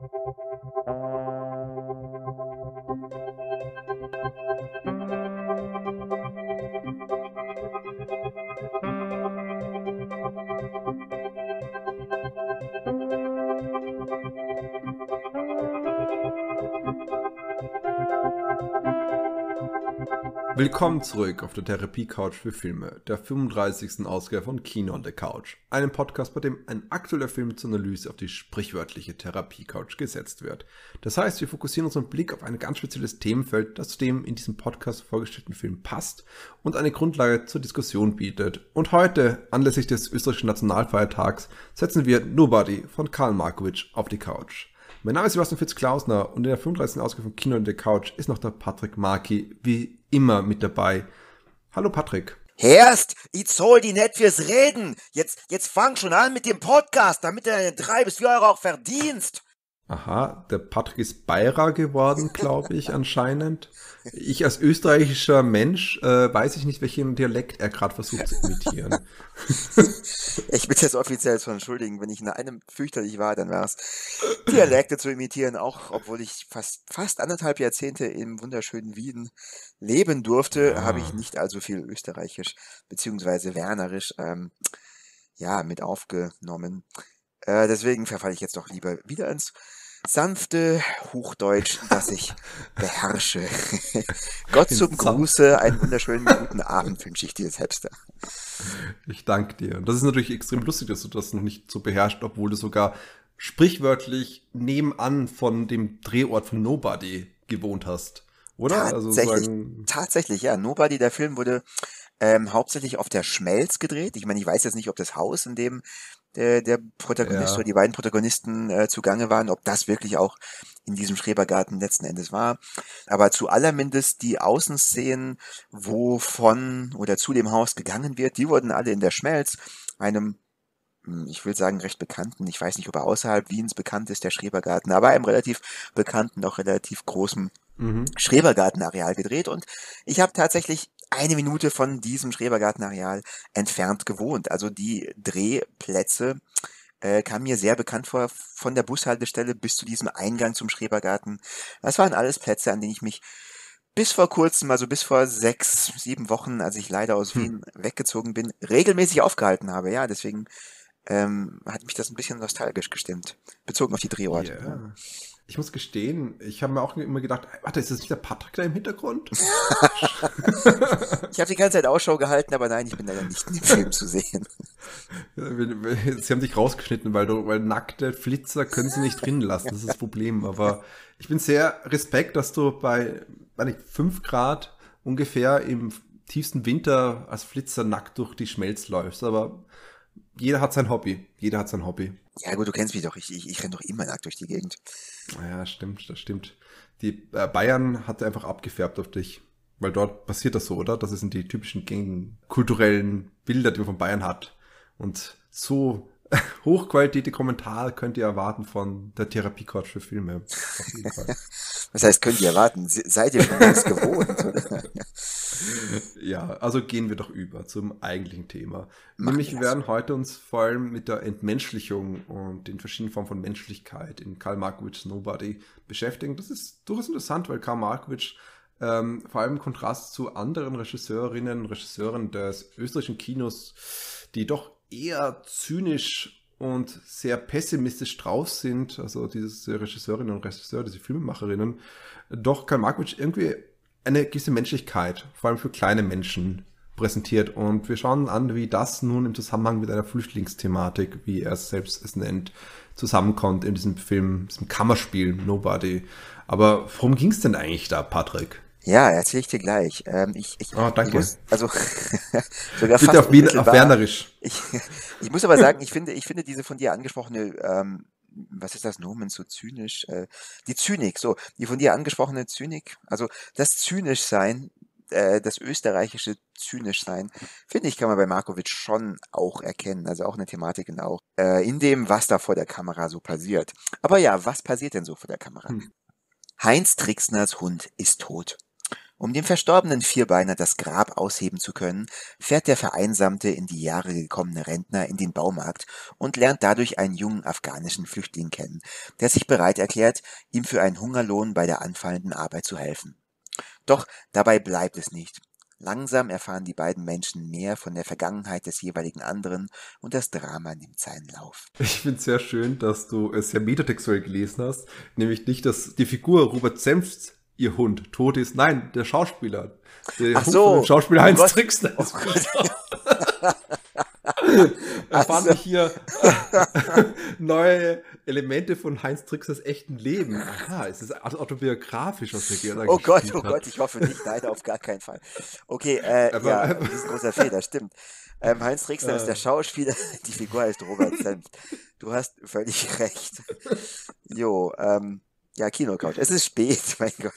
Thank you. Willkommen zurück auf der Therapie-Couch für Filme, der 35. Ausgabe von Kino on the Couch, einem Podcast, bei dem ein aktueller Film zur Analyse auf die sprichwörtliche Therapie-Couch gesetzt wird. Das heißt, wir fokussieren unseren Blick auf ein ganz spezielles Themenfeld, das zu dem in diesem Podcast vorgestellten Film passt und eine Grundlage zur Diskussion bietet. Und heute, anlässlich des österreichischen Nationalfeiertags, setzen wir Nobody von Karl Markowitsch auf die Couch. Mein Name ist Sebastian Fitz-Klausner und in der 35. Ausgabe von Kino on the Couch ist noch der Patrick Marki wie immer mit dabei. Hallo Patrick. Herst, ich zahl die nicht fürs Reden. Jetzt, jetzt fang schon an mit dem Podcast, damit du deine drei bis vier Euro auch verdienst. Aha, der Patrick ist Beira geworden, glaube ich, anscheinend. Ich als österreichischer Mensch äh, weiß ich nicht, welchen Dialekt er gerade versucht zu imitieren. ich bitte es offiziell zu entschuldigen, wenn ich in einem fürchterlich war, dann war es Dialekte zu imitieren, auch obwohl ich fast, fast anderthalb Jahrzehnte im wunderschönen Wien leben durfte, ah. habe ich nicht allzu viel Österreichisch beziehungsweise Wernerisch ähm, ja, mit aufgenommen. Äh, deswegen verfalle ich jetzt doch lieber wieder ins sanfte Hochdeutsch, das ich beherrsche. Gott zum Gruße, einen wunderschönen guten Abend wünsche ich dir selbst. Ich danke dir. Und das ist natürlich extrem lustig, dass du das noch nicht so beherrschst, obwohl du sogar sprichwörtlich nebenan von dem Drehort von Nobody gewohnt hast. Oder? Also tatsächlich, also tatsächlich, ja. Nobody, der Film wurde ähm, hauptsächlich auf der Schmelz gedreht. Ich meine, ich weiß jetzt nicht, ob das Haus, in dem der, der Protagonist ja. oder die beiden Protagonisten äh, zugange waren, ob das wirklich auch in diesem Schrebergarten letzten Endes war. Aber zu allermindest die Außenszenen, wo von oder zu dem Haus gegangen wird, die wurden alle in der Schmelz, einem hm, ich will sagen, recht bekannten, ich weiß nicht, ob er außerhalb Wiens bekannt ist, der Schrebergarten, aber einem relativ bekannten, auch relativ großen mhm. Schrebergartenareal gedreht. Und ich habe tatsächlich eine Minute von diesem Schrebergartenareal entfernt gewohnt. Also die Drehplätze äh, kam mir sehr bekannt vor, von der Bushaltestelle bis zu diesem Eingang zum Schrebergarten. Das waren alles Plätze, an denen ich mich bis vor kurzem, also bis vor sechs, sieben Wochen, als ich leider aus hm. Wien weggezogen bin, regelmäßig aufgehalten habe. Ja, deswegen ähm, hat mich das ein bisschen nostalgisch gestimmt, bezogen auf die Drehorte. Yeah. Ich muss gestehen, ich habe mir auch immer gedacht, warte, ist das nicht der Patrick da im Hintergrund? ich habe die ganze Zeit Ausschau gehalten, aber nein, ich bin leider nicht in dem Film zu sehen. Sie haben dich rausgeschnitten, weil, du, weil nackte Flitzer können sie nicht drin lassen, das ist das Problem. Aber ich bin sehr respekt, dass du bei, weiß nicht, 5 Grad ungefähr im tiefsten Winter als Flitzer nackt durch die Schmelz läufst. Aber jeder hat sein Hobby. Jeder hat sein Hobby. Ja gut, du kennst mich doch. Ich, ich, ich renne doch immer nackt durch die Gegend. Ja, stimmt, das stimmt. Die äh, Bayern hat einfach abgefärbt auf dich. Weil dort passiert das so, oder? Das sind die typischen kulturellen Bilder, die man von Bayern hat. Und so hochqualitätige Kommentare könnt ihr erwarten von der Therapie-Couch für Filme. Was heißt, könnt ihr erwarten? Seid ihr schon das gewohnt? Ja, also gehen wir doch über zum eigentlichen Thema. Mach Nämlich wir werden heute uns vor allem mit der Entmenschlichung und den verschiedenen Formen von Menschlichkeit in Karl Markowitsch Nobody beschäftigen. Das ist durchaus interessant, weil Karl Markowitsch ähm, vor allem im Kontrast zu anderen Regisseurinnen und Regisseuren des österreichischen Kinos, die doch eher zynisch und sehr pessimistisch drauf sind, also diese Regisseurinnen und Regisseure, diese Filmemacherinnen, doch Karl Markovic irgendwie eine gewisse Menschlichkeit, vor allem für kleine Menschen, präsentiert. Und wir schauen an, wie das nun im Zusammenhang mit einer Flüchtlingsthematik, wie er es selbst es nennt, zusammenkommt in diesem Film, diesem Kammerspiel Nobody. Aber worum ging es denn eigentlich da, Patrick? Ja, erzähle ich dir gleich. Ähm, ich, ich, oh, danke. Ich muss, also sogar Bitte auf, Wien, auf Wernerisch. Ich, ich muss aber sagen, ich finde, ich finde diese von dir angesprochene, ähm, was ist das Nomen so zynisch? Äh, die Zynik, so die von dir angesprochene Zynik, also das zynisch sein, äh, das österreichische zynisch sein, finde ich, kann man bei Markovic schon auch erkennen. Also auch eine Thematik auch äh, in dem, was da vor der Kamera so passiert. Aber ja, was passiert denn so vor der Kamera? Hm. Heinz Trixners Hund ist tot. Um dem verstorbenen Vierbeiner das Grab ausheben zu können, fährt der vereinsamte, in die Jahre gekommene Rentner in den Baumarkt und lernt dadurch einen jungen afghanischen Flüchtling kennen, der sich bereit erklärt, ihm für einen Hungerlohn bei der anfallenden Arbeit zu helfen. Doch dabei bleibt es nicht. Langsam erfahren die beiden Menschen mehr von der Vergangenheit des jeweiligen anderen und das Drama nimmt seinen Lauf. Ich finde es sehr schön, dass du es ja metatextuell gelesen hast, nämlich nicht, dass die Figur Robert Senft ihr Hund tot ist. Nein, der Schauspieler. Der Ach Hund so. Schauspieler Heinz Trickster. Oh erfahren wir hier neue Elemente von Heinz Tricksers echten Leben. Aha, es ist autobiografisch, was der Gerda Oh Gott, oh hat. Gott, ich hoffe nicht, nein, auf gar keinen Fall. Okay, äh, aber, ja, das ist ein großer Fehler, stimmt. Ähm, Heinz Trickster äh. ist der Schauspieler, die Figur heißt Robert Senft. Du hast völlig recht. Jo, ähm, ja, Kinocouch. Es ist spät, mein Gott.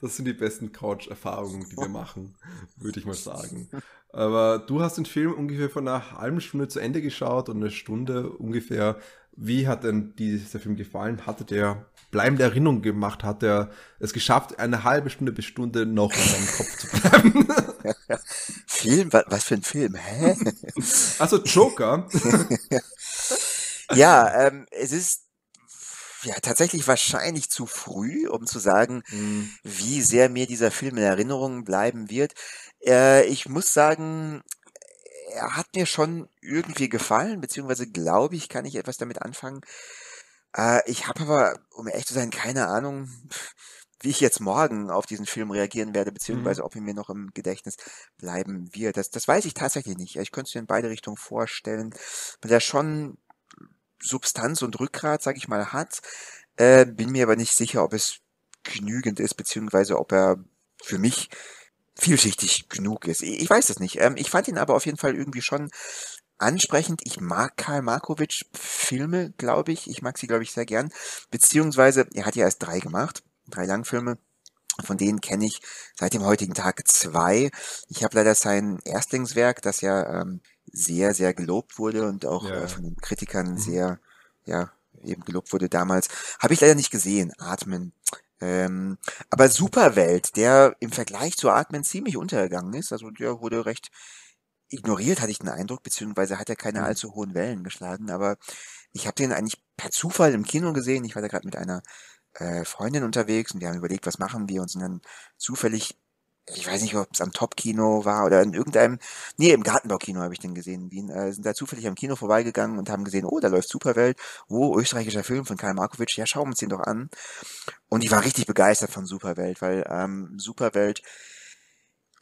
Das sind die besten Couch-Erfahrungen, die wir machen, würde ich mal sagen. Aber du hast den Film ungefähr von einer halben Stunde zu Ende geschaut und eine Stunde ungefähr. Wie hat denn dieser Film gefallen? Hatte der bleibende Erinnerung gemacht? Hat er es geschafft, eine halbe Stunde bis Stunde noch in seinem Kopf zu bleiben? Film? Was für ein Film? Hä? Also Joker. ja, ähm, es ist ja, tatsächlich wahrscheinlich zu früh, um zu sagen, mhm. wie sehr mir dieser Film in Erinnerung bleiben wird. Äh, ich muss sagen, er hat mir schon irgendwie gefallen, beziehungsweise glaube ich, kann ich etwas damit anfangen. Äh, ich habe aber, um ehrlich zu sein, keine Ahnung, wie ich jetzt morgen auf diesen Film reagieren werde, beziehungsweise mhm. ob er mir noch im Gedächtnis bleiben wird. Das, das weiß ich tatsächlich nicht. Ich könnte es mir in beide Richtungen vorstellen, weil er schon Substanz und Rückgrat, sag ich mal, hat. Äh, bin mir aber nicht sicher, ob es genügend ist, beziehungsweise ob er für mich vielschichtig genug ist. Ich weiß es nicht. Ähm, ich fand ihn aber auf jeden Fall irgendwie schon ansprechend. Ich mag Karl Markovic Filme, glaube ich. Ich mag sie, glaube ich, sehr gern. Beziehungsweise, er hat ja erst drei gemacht, drei Langfilme. Von denen kenne ich seit dem heutigen Tag zwei. Ich habe leider sein Erstlingswerk, das ja ähm, sehr, sehr gelobt wurde und auch ja. äh, von den Kritikern mhm. sehr, ja, eben gelobt wurde damals, habe ich leider nicht gesehen. Atmen ähm, aber Superwelt, der im Vergleich zu Atmen ziemlich untergegangen ist, also der wurde recht ignoriert, hatte ich den Eindruck, beziehungsweise hat er keine mhm. allzu hohen Wellen geschlagen, aber ich habe den eigentlich per Zufall im Kino gesehen. Ich war da gerade mit einer äh, Freundin unterwegs und wir haben überlegt, was machen wir und sind dann zufällig ich weiß nicht, ob es am Top-Kino war oder in irgendeinem, nee, im Gartenbaukino habe ich den gesehen in Wien, äh, sind da zufällig am Kino vorbeigegangen und haben gesehen, oh, da läuft Superwelt, oh, österreichischer Film von Karl Markovic, ja, schauen wir uns den doch an. Und ich war richtig begeistert von Superwelt, weil ähm, Superwelt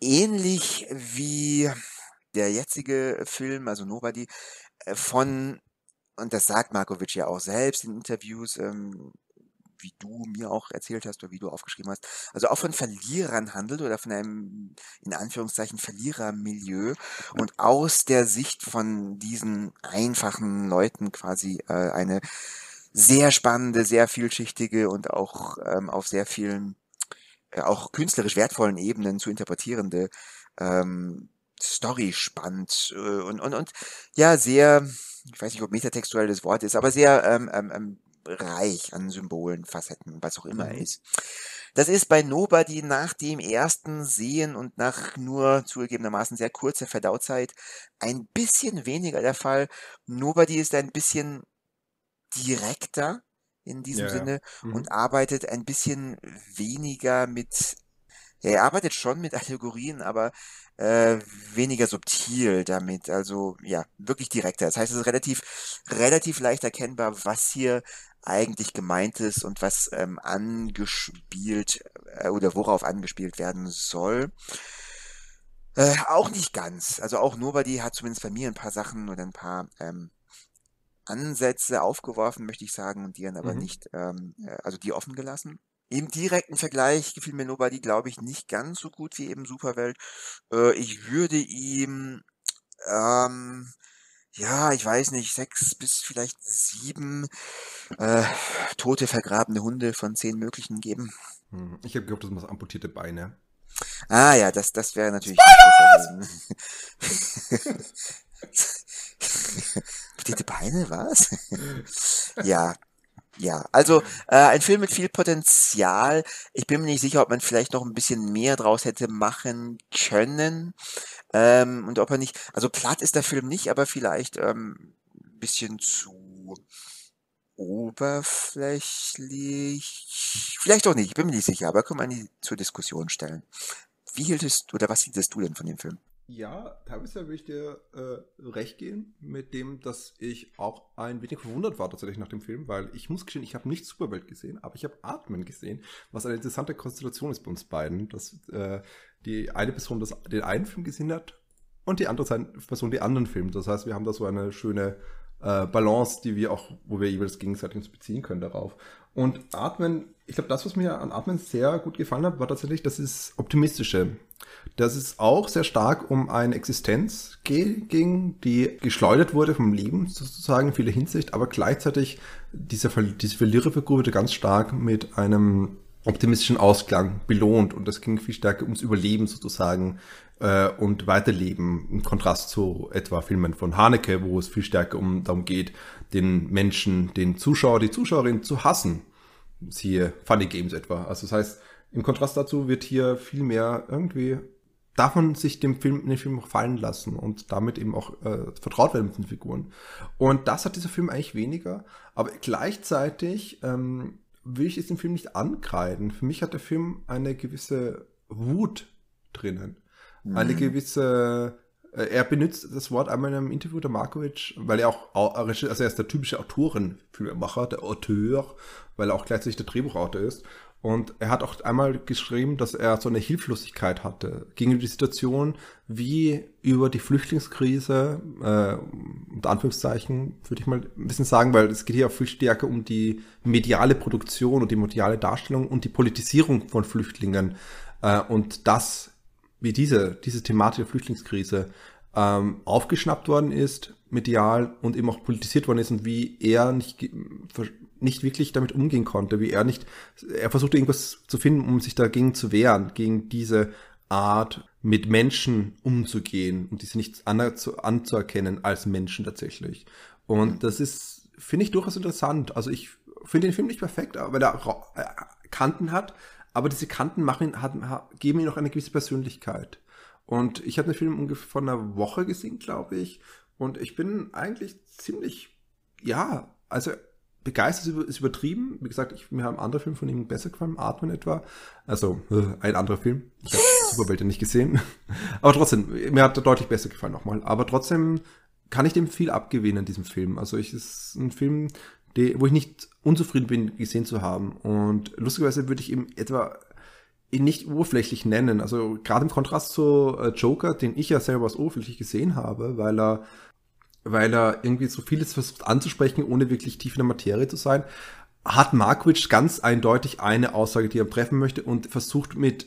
ähnlich wie der jetzige Film, also Nobody, äh, von und das sagt Markovic ja auch selbst in Interviews, ähm, wie du mir auch erzählt hast oder wie du aufgeschrieben hast, also auch von Verlierern handelt oder von einem, in Anführungszeichen, Verlierermilieu und aus der Sicht von diesen einfachen Leuten quasi äh, eine sehr spannende, sehr vielschichtige und auch ähm, auf sehr vielen, äh, auch künstlerisch wertvollen Ebenen zu interpretierende ähm, Story spannt äh, und, und, und ja, sehr, ich weiß nicht, ob metatextuell das Wort ist, aber sehr ähm, ähm, ähm reich an Symbolen, Facetten, was auch immer mhm. ist. Das ist bei Nobody nach dem ersten Sehen und nach nur zugegebenermaßen sehr kurzer Verdauzeit ein bisschen weniger der Fall. Nobody ist ein bisschen direkter in diesem ja, Sinne mhm. und arbeitet ein bisschen weniger mit ja, er arbeitet schon mit Allegorien, aber äh, weniger subtil damit. Also ja, wirklich direkter. Das heißt, es ist relativ, relativ leicht erkennbar, was hier eigentlich gemeint ist und was ähm, angespielt äh, oder worauf angespielt werden soll. Äh, auch nicht ganz. Also auch Nobody hat zumindest bei mir ein paar Sachen oder ein paar ähm, Ansätze aufgeworfen, möchte ich sagen, und die dann aber mhm. nicht, ähm, äh, also die offen gelassen. Im direkten Vergleich gefiel mir Nobody, glaube ich, nicht ganz so gut wie eben Superwelt. Äh, ich würde ihm ähm, ja, ich weiß nicht, sechs bis vielleicht sieben äh, tote, vergrabene Hunde von zehn möglichen geben. Hm, ich habe gehofft, das muss amputierte Beine. Ah ja, das, das wäre natürlich Amputierte Beine, was? ja. Ja, also äh, ein Film mit viel Potenzial. Ich bin mir nicht sicher, ob man vielleicht noch ein bisschen mehr draus hätte machen können. Ähm, und ob er nicht, also platt ist der Film nicht, aber vielleicht ähm, ein bisschen zu oberflächlich. Vielleicht auch nicht, ich bin mir nicht sicher, aber können wir nicht zur Diskussion stellen. Wie hieltest oder was hieltest du denn von dem Film? Ja, teilweise würde ich dir äh, recht gehen mit dem, dass ich auch ein wenig verwundert war tatsächlich nach dem Film, weil ich muss gestehen, ich habe nicht Superwelt gesehen, aber ich habe Atmen gesehen, was eine interessante Konstellation ist bei uns beiden, dass äh, die eine Person das, den einen Film gesehen hat und die andere Person den anderen Film. Das heißt, wir haben da so eine schöne äh, Balance, die wir auch, wo wir jeweils gegenseitig uns beziehen können darauf. Und Atmen, ich glaube, das, was mir an Atmen sehr gut gefallen hat, war tatsächlich, das ist optimistische. Dass es auch sehr stark um eine Existenz ging, die geschleudert wurde vom Leben sozusagen in vieler Hinsicht, aber gleichzeitig diese, diese Verliererfigur wurde ganz stark mit einem optimistischen Ausklang belohnt und das ging viel stärker ums Überleben sozusagen äh, und Weiterleben im Kontrast zu etwa Filmen von Haneke, wo es viel stärker um darum geht, den Menschen, den Zuschauer, die Zuschauerin zu hassen. Siehe Funny Games etwa. Also das heißt, im Kontrast dazu wird hier viel mehr irgendwie darf man sich dem Film, den Film auch fallen lassen und damit eben auch äh, vertraut werden mit den Figuren. Und das hat dieser Film eigentlich weniger, aber gleichzeitig ähm, will ich es dem Film nicht ankreiden. Für mich hat der Film eine gewisse Wut drinnen. Mhm. Eine gewisse äh, er benutzt das Wort einmal in einem Interview der Markovic, weil er auch, also er ist der typische Autorenfilmemacher, der Auteur, weil er auch gleichzeitig der Drehbuchautor ist. Und er hat auch einmal geschrieben, dass er so eine Hilflosigkeit hatte gegenüber die Situation, wie über die Flüchtlingskrise, äh, unter Anführungszeichen, würde ich mal ein bisschen sagen, weil es geht hier auch viel stärker um die mediale Produktion und die mediale Darstellung und die Politisierung von Flüchtlingen. Äh, und das, wie diese, diese Thematik der Flüchtlingskrise ähm, aufgeschnappt worden ist, medial und eben auch politisiert worden ist und wie er nicht nicht wirklich damit umgehen konnte, wie er nicht, er versuchte irgendwas zu finden, um sich dagegen zu wehren, gegen diese Art mit Menschen umzugehen und diese nicht anzuerkennen als Menschen tatsächlich. Und das ist, finde ich durchaus interessant. Also ich finde den Film nicht perfekt, weil er äh, Kanten hat, aber diese Kanten machen, hat, geben ihm noch eine gewisse Persönlichkeit. Und ich habe den Film ungefähr vor einer Woche gesehen, glaube ich. Und ich bin eigentlich ziemlich, ja, also begeistert ist übertrieben. Wie gesagt, ich, mir haben andere Filme von ihm besser gefallen, Atmen etwa. Also äh, ein anderer Film. Ich habe Superwelt ja nicht gesehen. Aber trotzdem, mir hat er deutlich besser gefallen nochmal. Aber trotzdem kann ich dem viel abgewinnen in diesem Film. Also ich ist ein Film, die, wo ich nicht unzufrieden bin, gesehen zu haben. Und lustigerweise würde ich ihm etwa ihn nicht oberflächlich nennen. Also gerade im Kontrast zu äh, Joker, den ich ja selber als oberflächlich gesehen habe, weil er weil er irgendwie so vieles versucht anzusprechen, ohne wirklich tief in der Materie zu sein, hat Markovic ganz eindeutig eine Aussage, die er treffen möchte und versucht mit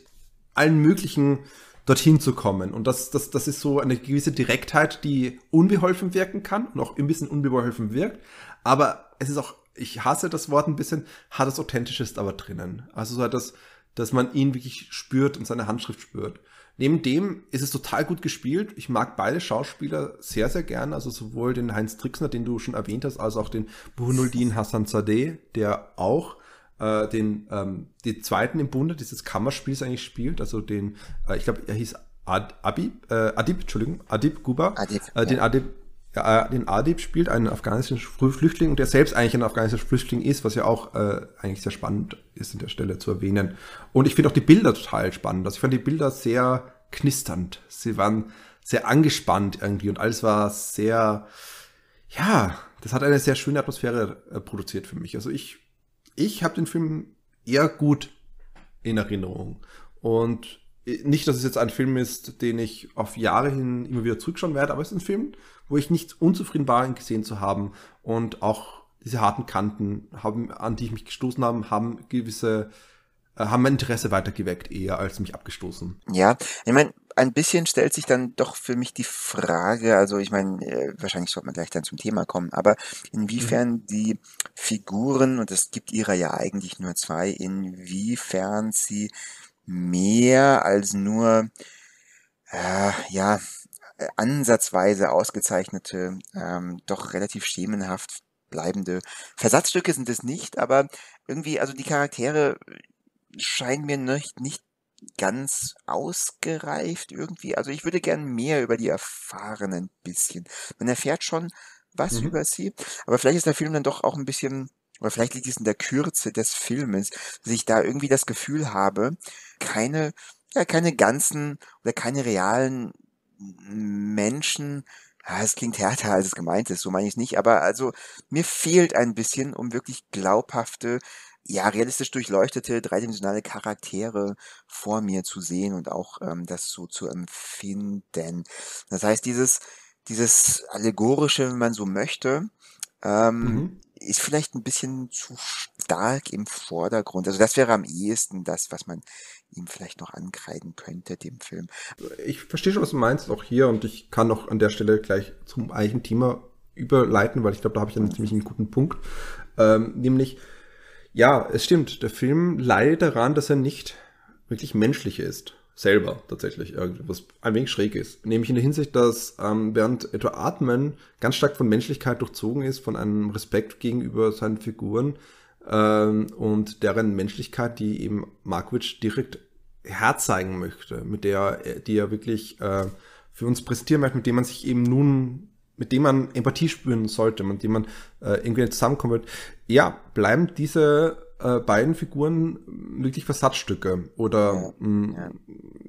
allen möglichen dorthin zu kommen. Und das, das, das ist so eine gewisse Direktheit, die unbeholfen wirken kann und auch ein bisschen unbeholfen wirkt. Aber es ist auch, ich hasse das Wort ein bisschen, hat das Authentisches aber drinnen. Also so hat das, dass man ihn wirklich spürt und seine Handschrift spürt. Neben dem ist es total gut gespielt. Ich mag beide Schauspieler sehr, sehr gern. Also sowohl den Heinz Trixner, den du schon erwähnt hast, als auch den Burnuldin Hassan Zadeh, der auch äh, den, ähm, den zweiten im Bunde dieses Kammerspiels eigentlich spielt. Also den, äh, ich glaube, er hieß Ad, Abib, äh, Adib, Entschuldigung, Adib Guba. Adib, äh, den ja. Adib den Adib spielt, einen afghanischen Flüchtling und der selbst eigentlich ein afghanischer Flüchtling ist, was ja auch äh, eigentlich sehr spannend ist in der Stelle zu erwähnen. Und ich finde auch die Bilder total spannend. Also ich fand die Bilder sehr knisternd. Sie waren sehr angespannt irgendwie und alles war sehr, ja, das hat eine sehr schöne Atmosphäre äh, produziert für mich. Also ich, ich habe den Film eher gut in Erinnerung. Und äh, nicht, dass es jetzt ein Film ist, den ich auf Jahre hin immer wieder zurückschauen werde, aber es ist ein Film, wo ich nicht unzufrieden war, ihn gesehen zu haben. Und auch diese harten Kanten, haben, an die ich mich gestoßen habe, haben gewisse, äh, haben mein Interesse weitergeweckt, eher als mich abgestoßen. Ja, ich meine, ein bisschen stellt sich dann doch für mich die Frage, also ich meine, äh, wahrscheinlich sollte man gleich dann zum Thema kommen, aber inwiefern mhm. die Figuren, und es gibt ihrer ja eigentlich nur zwei, inwiefern sie mehr als nur, äh, ja, äh, ansatzweise ausgezeichnete, ähm, doch relativ schemenhaft bleibende Versatzstücke sind es nicht, aber irgendwie, also die Charaktere scheinen mir nicht, nicht ganz ausgereift irgendwie. Also ich würde gern mehr über die erfahren ein bisschen. Man erfährt schon was mhm. über sie, aber vielleicht ist der Film dann doch auch ein bisschen oder vielleicht liegt es in der Kürze des Filmes, dass ich da irgendwie das Gefühl habe, keine, ja, keine ganzen oder keine realen Menschen, ja, es klingt härter, als es gemeint ist, so meine ich es nicht, aber also mir fehlt ein bisschen, um wirklich glaubhafte, ja, realistisch durchleuchtete, dreidimensionale Charaktere vor mir zu sehen und auch ähm, das so zu empfinden. Das heißt, dieses, dieses allegorische, wenn man so möchte, ähm, mhm ist vielleicht ein bisschen zu stark im Vordergrund. Also das wäre am ehesten das, was man ihm vielleicht noch ankreiden könnte, dem Film. Ich verstehe schon, was du meinst, auch hier, und ich kann auch an der Stelle gleich zum eigentlichen Thema überleiten, weil ich glaube, da habe ich einen ziemlich guten Punkt. Ähm, nämlich, ja, es stimmt, der Film leidet daran, dass er nicht wirklich menschlich ist selber tatsächlich was ein wenig schräg ist. Nämlich in der Hinsicht, dass ähm, während etwa Atmen ganz stark von Menschlichkeit durchzogen ist, von einem Respekt gegenüber seinen Figuren ähm, und deren Menschlichkeit, die eben Markovic direkt herzeigen möchte, mit der, die er wirklich äh, für uns präsentieren möchte, mit dem man sich eben nun mit dem man Empathie spüren sollte, mit dem man äh, irgendwie zusammenkommt, ja, bleiben diese äh, beiden Figuren wirklich Versatzstücke oder ja, mh, ja.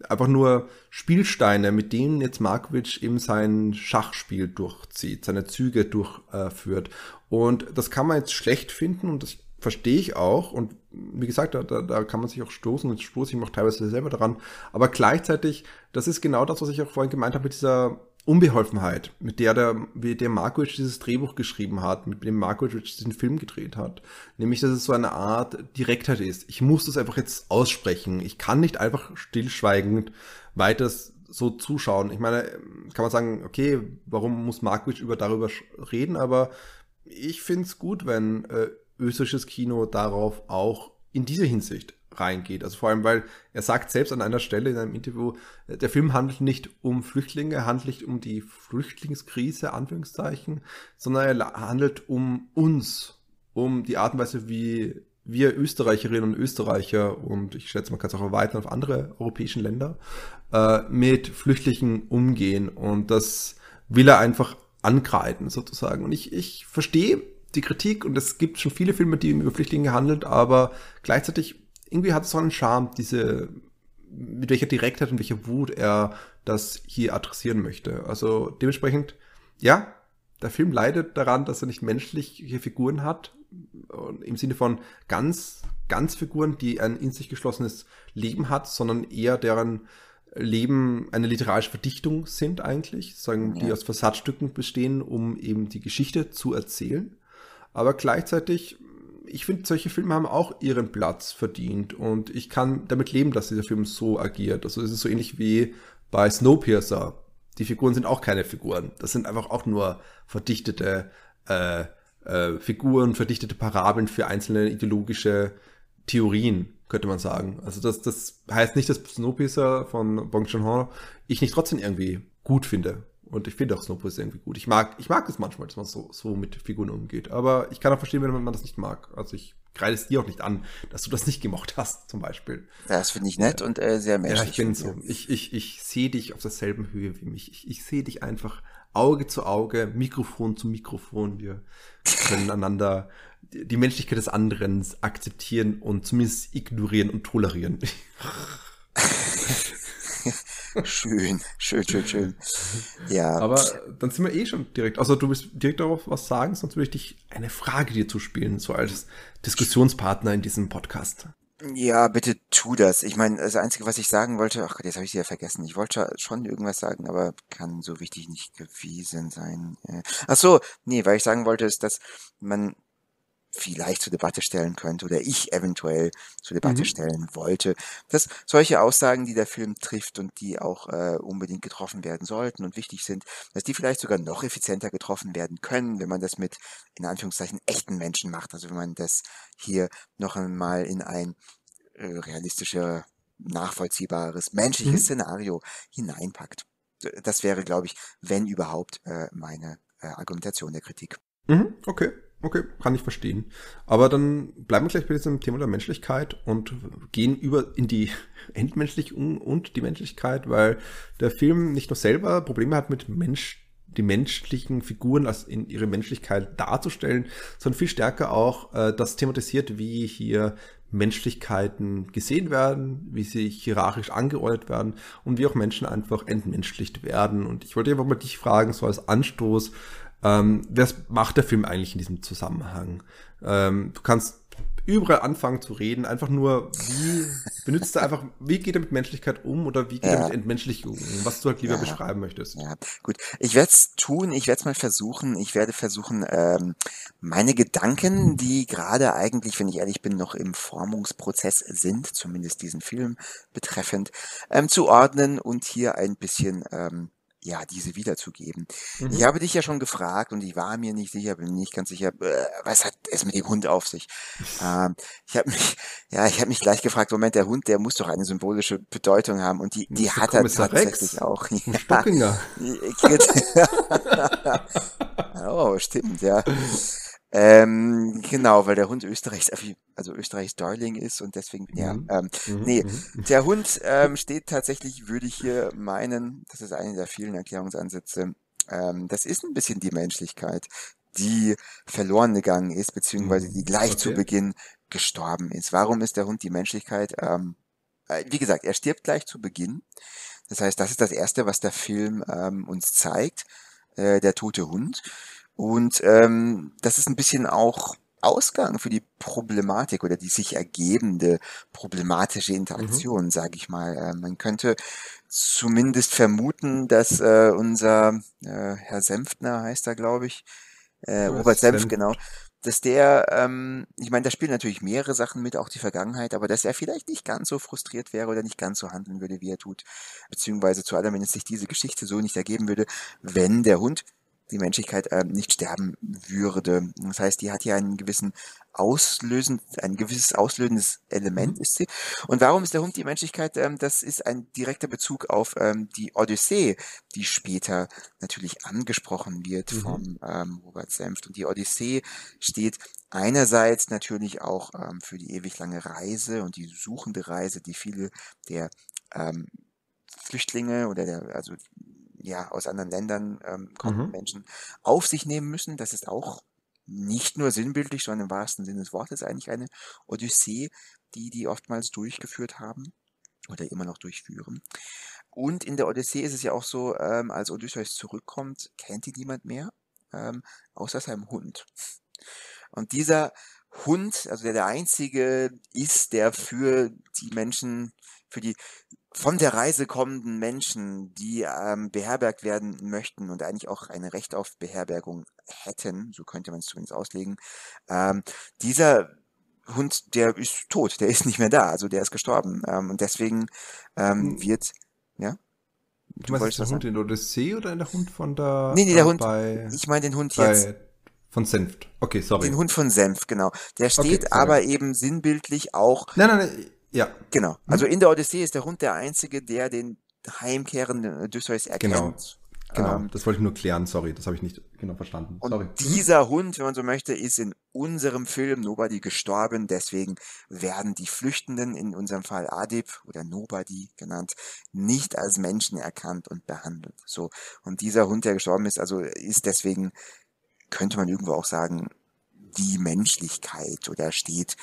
einfach nur Spielsteine, mit denen jetzt Markovic eben sein Schachspiel durchzieht, seine Züge durchführt. und das kann man jetzt schlecht finden und das verstehe ich auch. Und wie gesagt, da, da, da kann man sich auch stoßen und stoße ich mich auch teilweise selber daran. Aber gleichzeitig, das ist genau das, was ich auch vorhin gemeint habe mit dieser Unbeholfenheit, mit der der, wie der Markovic dieses Drehbuch geschrieben hat, mit dem Markovic diesen Film gedreht hat. Nämlich, dass es so eine Art Direktheit ist. Ich muss das einfach jetzt aussprechen. Ich kann nicht einfach stillschweigend weiter so zuschauen. Ich meine, kann man sagen, okay, warum muss Markovic über darüber reden? Aber ich finde es gut, wenn äh, österreichisches Kino darauf auch in dieser Hinsicht reingeht. Also vor allem, weil er sagt selbst an einer Stelle in einem Interview, äh, der Film handelt nicht um Flüchtlinge, handelt nicht um die Flüchtlingskrise, Anführungszeichen, sondern er handelt um uns, um die Art und Weise, wie wir Österreicherinnen und Österreicher und ich schätze, man kann es auch erweitern auf andere europäischen Länder, äh, mit Flüchtlingen umgehen. Und das will er einfach angreifen, sozusagen. Und ich, ich verstehe die Kritik und es gibt schon viele Filme, die über Flüchtlinge handelt, aber gleichzeitig irgendwie hat es so einen Charme, diese, mit welcher Direktheit und welcher Wut er das hier adressieren möchte. Also dementsprechend, ja, der Film leidet daran, dass er nicht menschliche Figuren hat, im Sinne von ganz, ganz Figuren, die ein in sich geschlossenes Leben hat, sondern eher deren Leben eine literarische Verdichtung sind eigentlich, sagen, die aus Versatzstücken bestehen, um eben die Geschichte zu erzählen. Aber gleichzeitig ich finde, solche Filme haben auch ihren Platz verdient und ich kann damit leben, dass dieser Film so agiert. Also es ist so ähnlich wie bei Snowpiercer. Die Figuren sind auch keine Figuren. Das sind einfach auch nur verdichtete äh, äh, Figuren, verdichtete Parabeln für einzelne ideologische Theorien, könnte man sagen. Also das, das heißt nicht, dass Snowpiercer von Bong Joon-ho ich nicht trotzdem irgendwie gut finde. Und ich finde auch Snowpiercer irgendwie gut. Ich mag, ich mag es manchmal, dass man so, so mit Figuren umgeht. Aber ich kann auch verstehen, wenn man das nicht mag. Also ich kreide es dir auch nicht an, dass du das nicht gemocht hast, zum Beispiel. Das finde ich nett und äh, sehr menschlich. Ja, ich bin so. Ich, ich, ich sehe dich auf derselben Höhe wie mich. Ich, ich sehe dich einfach Auge zu Auge, Mikrofon zu Mikrofon. Wir können einander die Menschlichkeit des anderen akzeptieren und zumindest ignorieren und tolerieren. schön, schön, schön, schön. Ja. Aber dann sind wir eh schon direkt. Also du willst direkt darauf was sagen, sonst würde ich dich eine Frage dir zuspielen, so als Diskussionspartner in diesem Podcast. Ja, bitte tu das. Ich meine, das Einzige, was ich sagen wollte, ach Gott, jetzt habe ich sie ja vergessen. Ich wollte schon irgendwas sagen, aber kann so wichtig nicht gewesen sein. Ach so, nee, weil ich sagen wollte, ist, dass man vielleicht zur Debatte stellen könnte oder ich eventuell zur Debatte mhm. stellen wollte, dass solche Aussagen, die der Film trifft und die auch äh, unbedingt getroffen werden sollten und wichtig sind, dass die vielleicht sogar noch effizienter getroffen werden können, wenn man das mit in Anführungszeichen echten Menschen macht. Also wenn man das hier noch einmal in ein äh, realistischer, nachvollziehbares, menschliches mhm. Szenario hineinpackt. Das wäre, glaube ich, wenn überhaupt, äh, meine äh, Argumentation der Kritik. Mhm, okay. Okay, kann ich verstehen. Aber dann bleiben wir gleich bei diesem Thema der Menschlichkeit und gehen über in die Entmenschlichung und die Menschlichkeit, weil der Film nicht nur selber Probleme hat mit Mensch, die menschlichen Figuren als in ihre Menschlichkeit darzustellen, sondern viel stärker auch äh, das thematisiert, wie hier Menschlichkeiten gesehen werden, wie sie hierarchisch angeordnet werden und wie auch Menschen einfach entmenschlicht werden. Und ich wollte einfach mal dich fragen, so als Anstoß, ähm, was macht der Film eigentlich in diesem Zusammenhang? Ähm, du kannst überall anfangen zu reden, einfach nur, wie benutzt er einfach, wie geht er mit Menschlichkeit um oder wie geht ja. er mit Entmenschlichung um, was du halt lieber ja. beschreiben möchtest. Ja, gut. Ich werde es tun, ich werde es mal versuchen, ich werde versuchen, ähm, meine Gedanken, die gerade eigentlich, wenn ich ehrlich bin, noch im Formungsprozess sind, zumindest diesen Film betreffend, ähm, zu ordnen und hier ein bisschen ähm, ja, diese wiederzugeben. Mhm. Ich habe dich ja schon gefragt und ich war mir nicht sicher, bin nicht ganz sicher, äh, was hat es mit dem Hund auf sich? Ähm, ich habe mich, ja, ich habe mich gleich gefragt, Moment, der Hund, der muss doch eine symbolische Bedeutung haben und die, die hat er tatsächlich Rex. auch. Ja. oh, stimmt, ja. Ähm, genau, weil der Hund Österreichs, also Österreichs Darling ist und deswegen, ja, mhm. ähm, mhm. nee, mhm. der Hund ähm, steht tatsächlich, würde ich hier meinen, das ist einer der vielen Erklärungsansätze, ähm, das ist ein bisschen die Menschlichkeit, die verloren gegangen ist, beziehungsweise die gleich okay. zu Beginn gestorben ist. Warum ist der Hund die Menschlichkeit? Ähm, äh, wie gesagt, er stirbt gleich zu Beginn. Das heißt, das ist das Erste, was der Film ähm, uns zeigt, äh, der tote Hund. Und ähm, das ist ein bisschen auch Ausgang für die Problematik oder die sich ergebende problematische. Interaktion, mhm. sage ich mal. Äh, man könnte zumindest vermuten, dass äh, unser äh, Herr Senftner heißt er, glaube ich, äh, Robert Senft, Senft, genau, dass der, ähm, ich meine, da spielen natürlich mehrere Sachen mit, auch die Vergangenheit, aber dass er vielleicht nicht ganz so frustriert wäre oder nicht ganz so handeln würde, wie er tut, beziehungsweise zu allem, wenn es sich diese Geschichte so nicht ergeben würde, wenn der Hund die Menschlichkeit äh, nicht sterben würde. Das heißt, die hat hier einen gewissen auslösend, ein gewisses auslösendes Element mhm. ist sie. Und warum ist der Hund die Menschlichkeit? Ähm, das ist ein direkter Bezug auf ähm, die Odyssee, die später natürlich angesprochen wird mhm. vom ähm, Robert Senft. Und die Odyssee steht einerseits natürlich auch ähm, für die ewig lange Reise und die suchende Reise, die viele der ähm, Flüchtlinge oder der, also ja, aus anderen Ländern ähm, kommenden mhm. Menschen auf sich nehmen müssen. Das ist auch nicht nur sinnbildlich, sondern im wahrsten Sinne des Wortes eigentlich eine Odyssee, die die oftmals durchgeführt haben oder immer noch durchführen. Und in der Odyssee ist es ja auch so, ähm, als Odysseus zurückkommt, kennt ihn niemand mehr, ähm, außer seinem Hund. Und dieser Hund, also der der einzige ist, der für die Menschen, für die von der Reise kommenden Menschen, die ähm, beherbergt werden möchten und eigentlich auch ein Recht auf Beherbergung hätten, so könnte man es zumindest auslegen, ähm, dieser Hund, der ist tot, der ist nicht mehr da, also der ist gestorben. Ähm, und deswegen ähm, hm. wird, ja? Du, du meinst der Hund in Odyssee oder der Hund von der... Nee, nee, der äh, Hund, bei, ich meine den Hund jetzt. Von Senft. Okay, sorry. Den Hund von Senft, genau. Der steht okay, aber eben sinnbildlich auch... Nein, nein, nein ja. Genau. Hm? Also in der Odyssee ist der Hund der Einzige, der den heimkehrenden Odysseus erkennt. Genau. Genau, ähm, das wollte ich nur klären, sorry, das habe ich nicht genau verstanden. Und sorry. dieser Hund, wenn man so möchte, ist in unserem Film Nobody gestorben, deswegen werden die Flüchtenden, in unserem Fall Adib oder Nobody genannt, nicht als Menschen erkannt und behandelt. So. Und dieser Hund, der gestorben ist, also ist deswegen, könnte man irgendwo auch sagen, die Menschlichkeit oder steht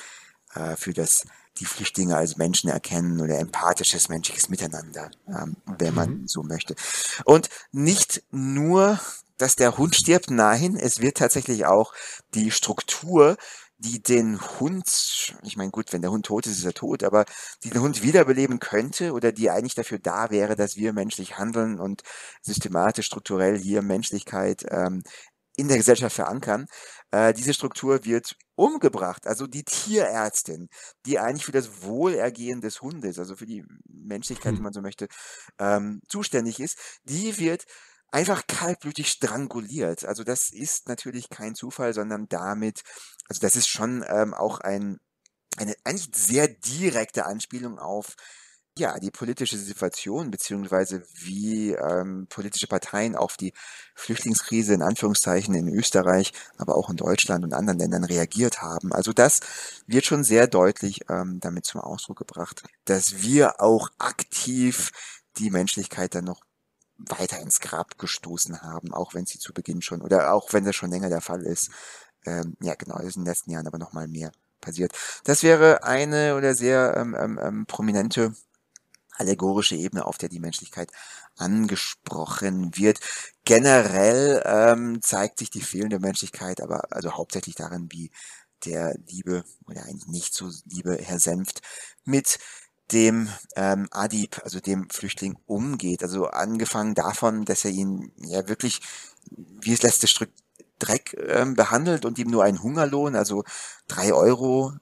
äh, für das die Flüchtlinge als Menschen erkennen oder empathisches menschliches Miteinander, ähm, wenn man mhm. so möchte. Und nicht nur, dass der Hund stirbt, nein, es wird tatsächlich auch die Struktur, die den Hund, ich meine, gut, wenn der Hund tot ist, ist er tot, aber die den Hund wiederbeleben könnte oder die eigentlich dafür da wäre, dass wir menschlich handeln und systematisch, strukturell hier Menschlichkeit ähm, in der Gesellschaft verankern. Äh, diese Struktur wird umgebracht. Also die Tierärztin, die eigentlich für das Wohlergehen des Hundes, also für die Menschlichkeit, hm. wenn man so möchte, ähm, zuständig ist, die wird einfach kaltblütig stranguliert. Also das ist natürlich kein Zufall, sondern damit, also das ist schon ähm, auch ein, eine eigentlich sehr direkte Anspielung auf ja, die politische Situation beziehungsweise wie ähm, politische Parteien auf die Flüchtlingskrise in Anführungszeichen in Österreich, aber auch in Deutschland und anderen Ländern reagiert haben. Also das wird schon sehr deutlich ähm, damit zum Ausdruck gebracht, dass wir auch aktiv die Menschlichkeit dann noch weiter ins Grab gestoßen haben, auch wenn sie zu Beginn schon oder auch wenn das schon länger der Fall ist. Ähm, ja, genau, das ist in den letzten Jahren aber noch mal mehr passiert. Das wäre eine oder sehr ähm, ähm, ähm prominente allegorische Ebene, auf der die Menschlichkeit angesprochen wird. Generell ähm, zeigt sich die fehlende Menschlichkeit aber also hauptsächlich darin, wie der liebe oder eigentlich nicht so liebe Herr Senft mit dem ähm, Adib, also dem Flüchtling, umgeht. Also angefangen davon, dass er ihn ja wirklich wie das letzte Stück Dreck ähm, behandelt und ihm nur einen Hungerlohn, also drei Euro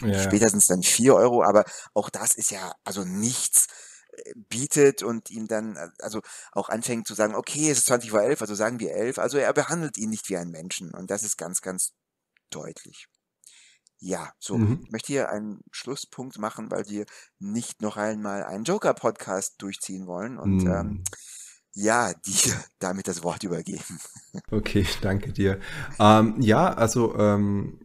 ja. spätestens dann vier Euro, aber auch das ist ja also nichts äh, bietet und ihm dann äh, also auch anfängt zu sagen, okay, es ist 20 vor 11, also sagen wir 11, also er behandelt ihn nicht wie einen Menschen und das ist ganz, ganz deutlich. Ja, so, mhm. ich möchte hier einen Schlusspunkt machen, weil wir nicht noch einmal einen Joker-Podcast durchziehen wollen und mhm. ähm, ja, dir damit das Wort übergeben. Okay, danke dir. Ähm, ja, also ähm,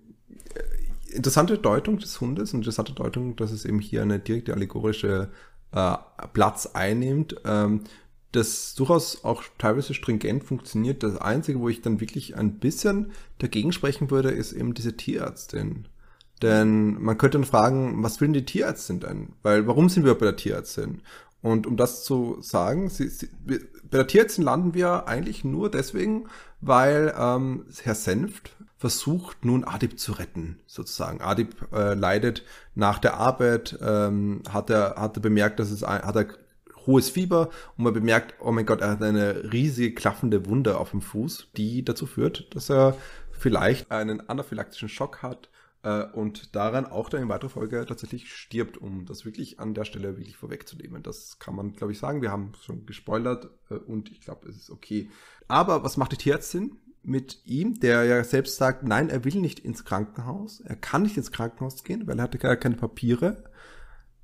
interessante Deutung des Hundes, interessante Deutung, dass es eben hier eine direkte allegorische äh, Platz einnimmt, ähm, das durchaus auch teilweise stringent funktioniert. Das Einzige, wo ich dann wirklich ein bisschen dagegen sprechen würde, ist eben diese Tierärztin. Denn man könnte dann fragen, was will denn die Tierärztin denn? Weil warum sind wir bei der Tierärztin? Und um das zu sagen, sie, sie, bei der Tierärztin landen wir eigentlich nur deswegen, weil ähm, Herr Senft versucht nun Adib zu retten, sozusagen. Adib äh, leidet nach der Arbeit, ähm, hat er hat er bemerkt, dass es hat er hohes Fieber und man bemerkt, oh mein Gott, er hat eine riesige klaffende Wunde auf dem Fuß, die dazu führt, dass er vielleicht einen anaphylaktischen Schock hat äh, und daran auch dann in weiterer Folge tatsächlich stirbt, um das wirklich an der Stelle wirklich vorwegzunehmen. Das kann man, glaube ich, sagen. Wir haben schon gespoilert äh, und ich glaube, es ist okay. Aber was macht die Tierärztin? Mit ihm, der ja selbst sagt, nein, er will nicht ins Krankenhaus, er kann nicht ins Krankenhaus gehen, weil er hatte gar keine Papiere.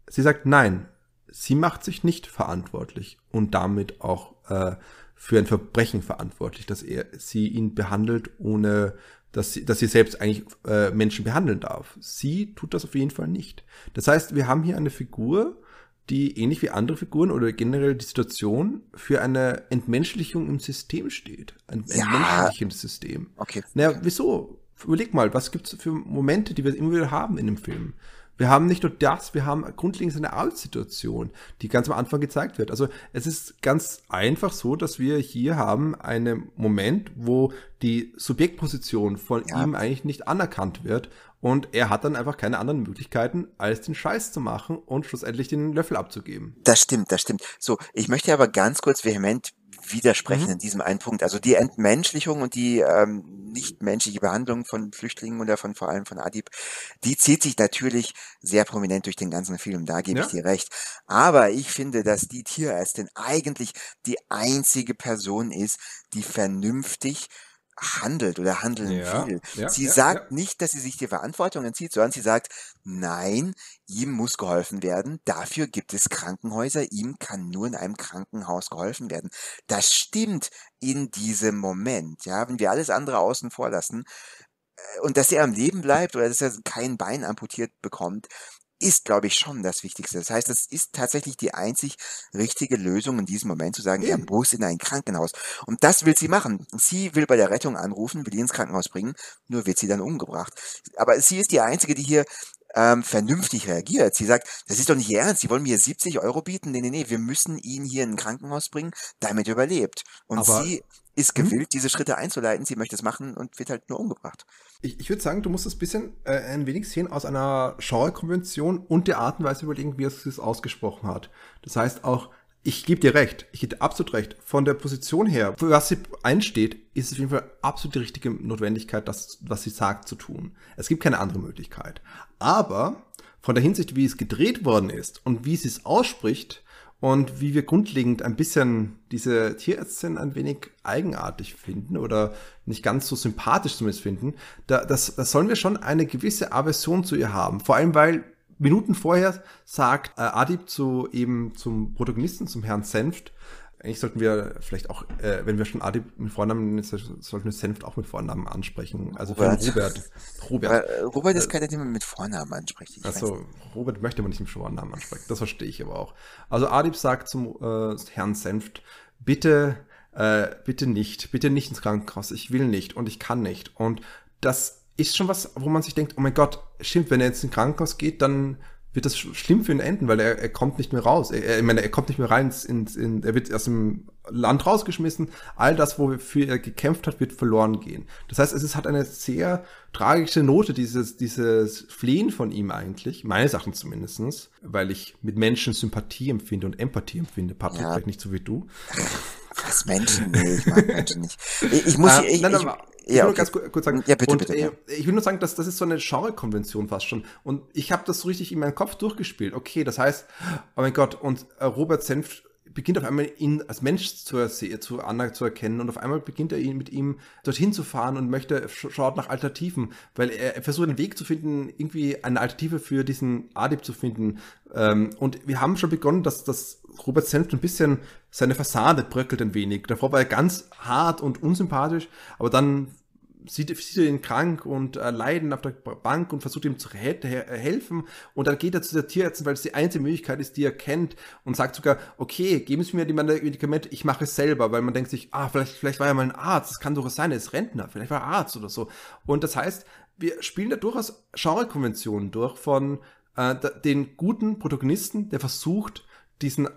Sie sagt, nein, sie macht sich nicht verantwortlich und damit auch äh, für ein Verbrechen verantwortlich, dass er sie ihn behandelt, ohne dass sie, dass sie selbst eigentlich äh, Menschen behandeln darf. Sie tut das auf jeden Fall nicht. Das heißt, wir haben hier eine Figur, die ähnlich wie andere Figuren oder generell die Situation für eine Entmenschlichung im System steht. Ein ja. entmenschlichendes System. Okay. Naja, wieso? Überleg mal, was gibt es für Momente, die wir immer wieder haben in dem Film? Wir haben nicht nur das, wir haben grundlegend eine Arbeitssituation, die ganz am Anfang gezeigt wird. Also es ist ganz einfach so, dass wir hier haben einen Moment, wo die Subjektposition von ja. ihm eigentlich nicht anerkannt wird und er hat dann einfach keine anderen Möglichkeiten, als den Scheiß zu machen und schlussendlich den Löffel abzugeben. Das stimmt, das stimmt. So, ich möchte aber ganz kurz vehement widersprechen mhm. in diesem einen Punkt. Also die Entmenschlichung und die ähm, nichtmenschliche Behandlung von Flüchtlingen oder von vor allem von Adib, die zieht sich natürlich sehr prominent durch den ganzen Film. Da gebe ja. ich dir recht. Aber ich finde, dass die Tierärztin eigentlich die einzige Person ist, die vernünftig handelt oder handeln ja, will. Ja, sie ja, sagt nicht, dass sie sich die Verantwortung entzieht, sondern sie sagt, nein, ihm muss geholfen werden, dafür gibt es Krankenhäuser, ihm kann nur in einem Krankenhaus geholfen werden. Das stimmt in diesem Moment, ja, wenn wir alles andere außen vor lassen, äh, und dass er am Leben bleibt oder dass er kein Bein amputiert bekommt, ist, glaube ich, schon das Wichtigste. Das heißt, es ist tatsächlich die einzig richtige Lösung in diesem Moment zu sagen, er muss in ein Krankenhaus. Und das will sie machen. Sie will bei der Rettung anrufen, will ihn ins Krankenhaus bringen, nur wird sie dann umgebracht. Aber sie ist die Einzige, die hier ähm, vernünftig reagiert. Sie sagt, das ist doch nicht ernst, Sie wollen mir 70 Euro bieten? Nee, nee, nee, wir müssen ihn hier in ein Krankenhaus bringen, damit er überlebt. Und Aber sie ist hm? gewillt, diese Schritte einzuleiten, sie möchte es machen und wird halt nur umgebracht. Ich, ich würde sagen, du musst es ein bisschen äh, ein wenig sehen aus einer Genrekonvention und der Art und Weise überlegen, wie er es ausgesprochen hat. Das heißt auch, ich gebe dir recht, ich gebe absolut recht. Von der Position her, für was sie einsteht, ist es auf jeden Fall absolut die richtige Notwendigkeit, das, was sie sagt, zu tun. Es gibt keine andere Möglichkeit. Aber von der Hinsicht, wie es gedreht worden ist und wie sie es ausspricht, und wie wir grundlegend ein bisschen diese Tierärztin ein wenig eigenartig finden oder nicht ganz so sympathisch zumindest finden, da, das, das sollen wir schon eine gewisse Aversion zu ihr haben. Vor allem, weil Minuten vorher sagt äh, Adib zu eben zum Protagonisten, zum Herrn Senft, eigentlich sollten wir vielleicht auch, äh, wenn wir schon Adib mit Vornamen, sollten wir Senft auch mit Vornamen ansprechen. Also Robert. Robert. Robert. Äh, Robert ist keiner, den man mit Vornamen anspricht. Also Robert möchte man nicht mit Vornamen ansprechen. Das verstehe ich aber auch. Also Adib sagt zum äh, Herrn Senft, bitte, äh, bitte nicht, bitte nicht ins Krankenhaus. Ich will nicht und ich kann nicht. Und das ist schon was, wo man sich denkt, oh mein Gott, stimmt, wenn er jetzt ins Krankenhaus geht, dann wird das schlimm für ihn enden, weil er, er kommt nicht mehr raus. Er, ich meine, er kommt nicht mehr rein ins, ins, in, er wird aus dem Land rausgeschmissen. All das, wofür er gekämpft hat, wird verloren gehen. Das heißt, es ist, hat eine sehr tragische Note, dieses, dieses Flehen von ihm eigentlich, meine Sachen zumindestens, weil ich mit Menschen Sympathie empfinde und Empathie empfinde. Patrick, ja. vielleicht nicht so wie du. Was Menschen? Nee, ich mag Menschen nicht. Ich, ich muss, äh, ich, nein, ich, ich ja, will okay. nur ganz kurz sagen. Ja, bitte, und, bitte. Ja. Äh, ich will nur sagen, dass das ist so eine Genre-Konvention fast schon. Und ich habe das so richtig in meinem Kopf durchgespielt. Okay, das heißt, oh mein Gott, und äh, Robert Senf beginnt auf einmal ihn als Mensch zu, zu, zu erkennen und auf einmal beginnt er ihn mit ihm dorthin zu fahren und möchte schaut nach Alternativen, weil er, er versucht einen Weg zu finden, irgendwie eine Alternative für diesen Adib zu finden. Ähm, und wir haben schon begonnen, dass das Robert Senft ein bisschen seine Fassade bröckelt ein wenig. Davor war er ganz hart und unsympathisch, aber dann sieht, sieht er ihn krank und äh, leiden auf der Bank und versucht ihm zu helfen. Und dann geht er zu der Tierärztin, weil es die einzige Möglichkeit ist, die er kennt und sagt sogar, okay, geben Sie mir die Medikamente, ich mache es selber, weil man denkt sich, ah, vielleicht, vielleicht war er mal ein Arzt, das kann durchaus sein, er ist Rentner, vielleicht war er Arzt oder so. Und das heißt, wir spielen da durchaus Genrekonventionen durch von äh, den guten Protagonisten, der versucht, diesen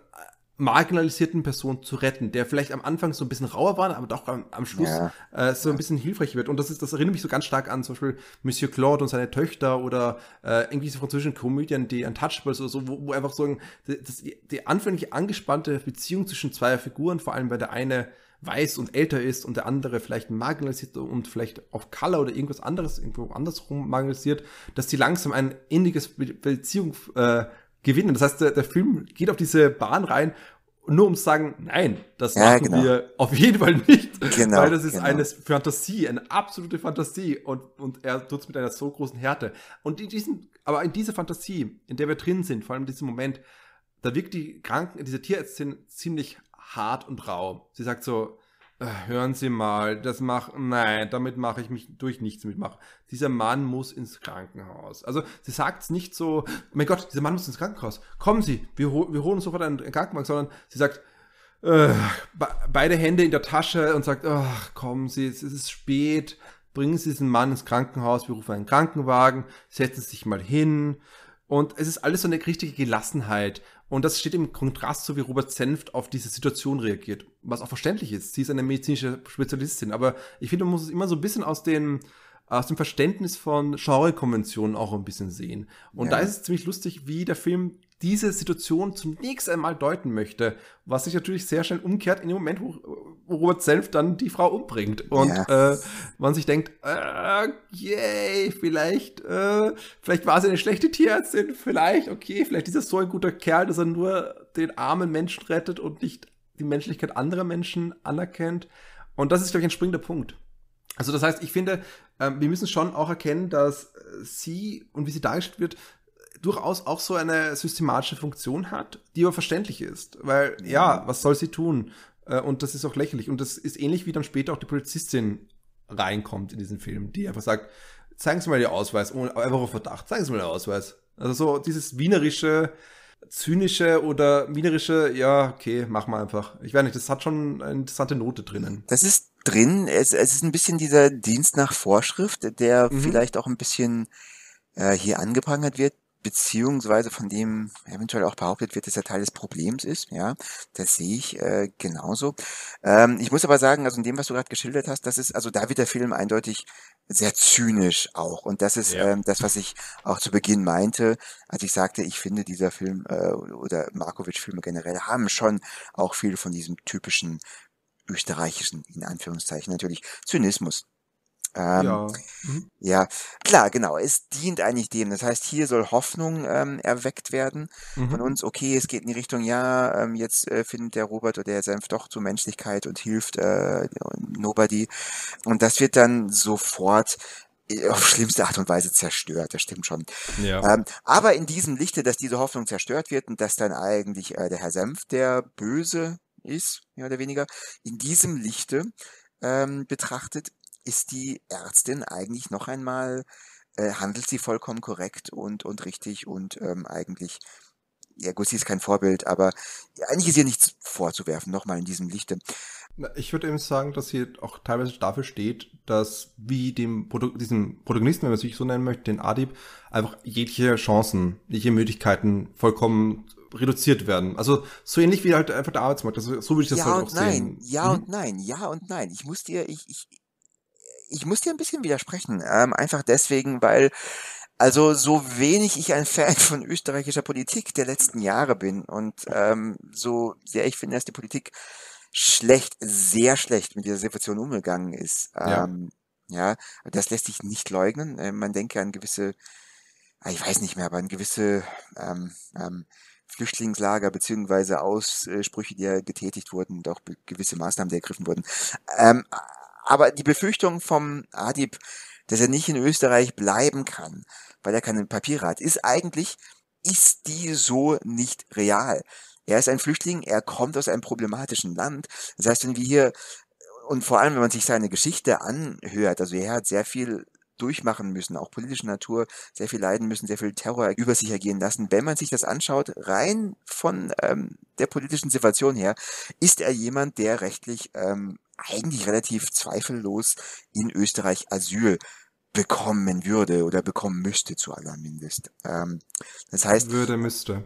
marginalisierten Person zu retten, der vielleicht am Anfang so ein bisschen rauer war, aber doch am, am Schluss ja. äh, so ein bisschen hilfreich wird. Und das ist, das erinnert mich so ganz stark an zum Beispiel Monsieur Claude und seine Töchter oder äh, irgendwie diese französischen Komödien, die Untouchables oder so, wo, wo einfach so das, die, die anfängliche angespannte Beziehung zwischen zwei Figuren, vor allem weil der eine weiß und älter ist und der andere vielleicht marginalisiert und vielleicht auf Color oder irgendwas anderes, irgendwo andersrum marginalisiert, dass die langsam ein inniges Beziehung äh, gewinnen. Das heißt, der, der Film geht auf diese Bahn rein, nur um zu sagen, nein, das ja, machen genau. wir auf jeden Fall nicht. Genau, weil das ist genau. eine Fantasie, eine absolute Fantasie. Und, und er tut es mit einer so großen Härte. Und in diesem, aber in dieser Fantasie, in der wir drin sind, vor allem in diesem Moment, da wirkt die Kranken, diese Tierärztin ziemlich hart und rau. Sie sagt so, hören Sie mal, das mach, nein, damit mache ich mich durch nichts mitmachen. Dieser Mann muss ins Krankenhaus. Also sie sagt es nicht so, mein Gott, dieser Mann muss ins Krankenhaus. Kommen Sie, wir, wir holen sofort einen, einen Krankenwagen, sondern sie sagt, äh, beide Hände in der Tasche und sagt, ach, kommen Sie, es ist spät, bringen Sie diesen Mann ins Krankenhaus, wir rufen einen Krankenwagen, setzen Sie sich mal hin. Und es ist alles so eine richtige Gelassenheit. Und das steht im Kontrast so, wie Robert Senft auf diese Situation reagiert. Was auch verständlich ist. Sie ist eine medizinische Spezialistin. Aber ich finde, man muss es immer so ein bisschen aus den, aus dem Verständnis von Genrekonventionen auch ein bisschen sehen. Und ja. da ist es ziemlich lustig, wie der Film diese Situation zunächst einmal deuten möchte, was sich natürlich sehr schnell umkehrt in dem Moment, wo, Robert Self dann die Frau umbringt und ja. äh, man sich denkt, äh, yay, vielleicht, äh, vielleicht war sie eine schlechte Tierärztin, vielleicht, okay, vielleicht ist er so ein guter Kerl, dass er nur den armen Menschen rettet und nicht die Menschlichkeit anderer Menschen anerkennt. Und das ist, glaube ich, ein springender Punkt. Also das heißt, ich finde, äh, wir müssen schon auch erkennen, dass sie und wie sie dargestellt wird, durchaus auch so eine systematische Funktion hat, die aber verständlich ist. Weil, ja, was soll sie tun? Äh, und das ist auch lächerlich. Und das ist ähnlich wie dann später auch die Polizistin reinkommt in diesen Film, die einfach sagt, zeigen Sie mal Ihr Ausweis, ohne, einfach auf Verdacht, zeigen Sie mal Ihr Ausweis. Also so dieses wienerische, zynische oder wienerische, ja, okay, machen wir einfach. Ich weiß nicht, das hat schon eine interessante Note drinnen. Das ist drin, es, es ist ein bisschen dieser Dienst nach Vorschrift, der mhm. vielleicht auch ein bisschen äh, hier angeprangert wird, beziehungsweise von dem eventuell auch behauptet wird, dass er Teil des Problems ist. Ja, das sehe ich äh, genauso. Ähm, ich muss aber sagen, also in dem, was du gerade geschildert hast, das ist, also da wird der Film eindeutig sehr zynisch auch. Und das ist ja. ähm, das, was ich auch zu Beginn meinte, als ich sagte, ich finde, dieser Film äh, oder Markovic-Filme generell haben schon auch viel von diesem typischen österreichischen, in Anführungszeichen natürlich, Zynismus ähm, ja. Mhm. ja, klar, genau. Es dient eigentlich dem. Das heißt, hier soll Hoffnung ähm, erweckt werden mhm. von uns. Okay, es geht in die Richtung, ja, ähm, jetzt äh, findet der Robert oder der Senf doch zur Menschlichkeit und hilft äh, Nobody. Und das wird dann sofort auf schlimmste Art und Weise zerstört, das stimmt schon. Ja. Ähm, aber in diesem Lichte, dass diese Hoffnung zerstört wird und dass dann eigentlich äh, der Herr Senf der Böse ist, mehr oder weniger, in diesem Lichte ähm, betrachtet, ist die Ärztin eigentlich noch einmal, äh, handelt sie vollkommen korrekt und, und richtig und ähm, eigentlich ja gut, sie ist kein Vorbild, aber eigentlich ist ihr nichts vorzuwerfen, nochmal in diesem Lichte. Ich würde eben sagen, dass sie auch teilweise dafür steht, dass wie dem Produ diesem Protagonisten, wenn man es sich so nennen möchte, den Adib, einfach jegliche Chancen, jegliche Möglichkeiten vollkommen reduziert werden. Also so ähnlich wie halt einfach der Arbeitsmarkt. Also, so würde ich das ja halt auch nein, sehen. Ja mhm. und nein, ja und nein. Ich muss dir, ich, ich, ich muss dir ein bisschen widersprechen. Ähm, einfach deswegen, weil also so wenig ich ein Fan von österreichischer Politik der letzten Jahre bin und ähm, so sehr ich finde, dass die Politik schlecht, sehr schlecht mit dieser Situation umgegangen ist. Ähm, ja. ja, das lässt sich nicht leugnen. Äh, man denke an gewisse, ah, ich weiß nicht mehr, aber an gewisse ähm, ähm, Flüchtlingslager beziehungsweise Aussprüche, die ja getätigt wurden und auch gewisse Maßnahmen, die ergriffen wurden. Ähm, aber die Befürchtung vom Adib, dass er nicht in Österreich bleiben kann, weil er keine Papiere hat, ist eigentlich, ist die so nicht real. Er ist ein Flüchtling, er kommt aus einem problematischen Land. Das heißt, wenn wir hier, und vor allem, wenn man sich seine Geschichte anhört, also er hat sehr viel durchmachen müssen, auch politischer Natur, sehr viel leiden müssen, sehr viel Terror über sich ergehen lassen. Wenn man sich das anschaut, rein von ähm, der politischen Situation her, ist er jemand, der rechtlich ähm, eigentlich relativ zweifellos in Österreich Asyl bekommen würde oder bekommen müsste zu allermindest. Ähm, das heißt. Würde, müsste.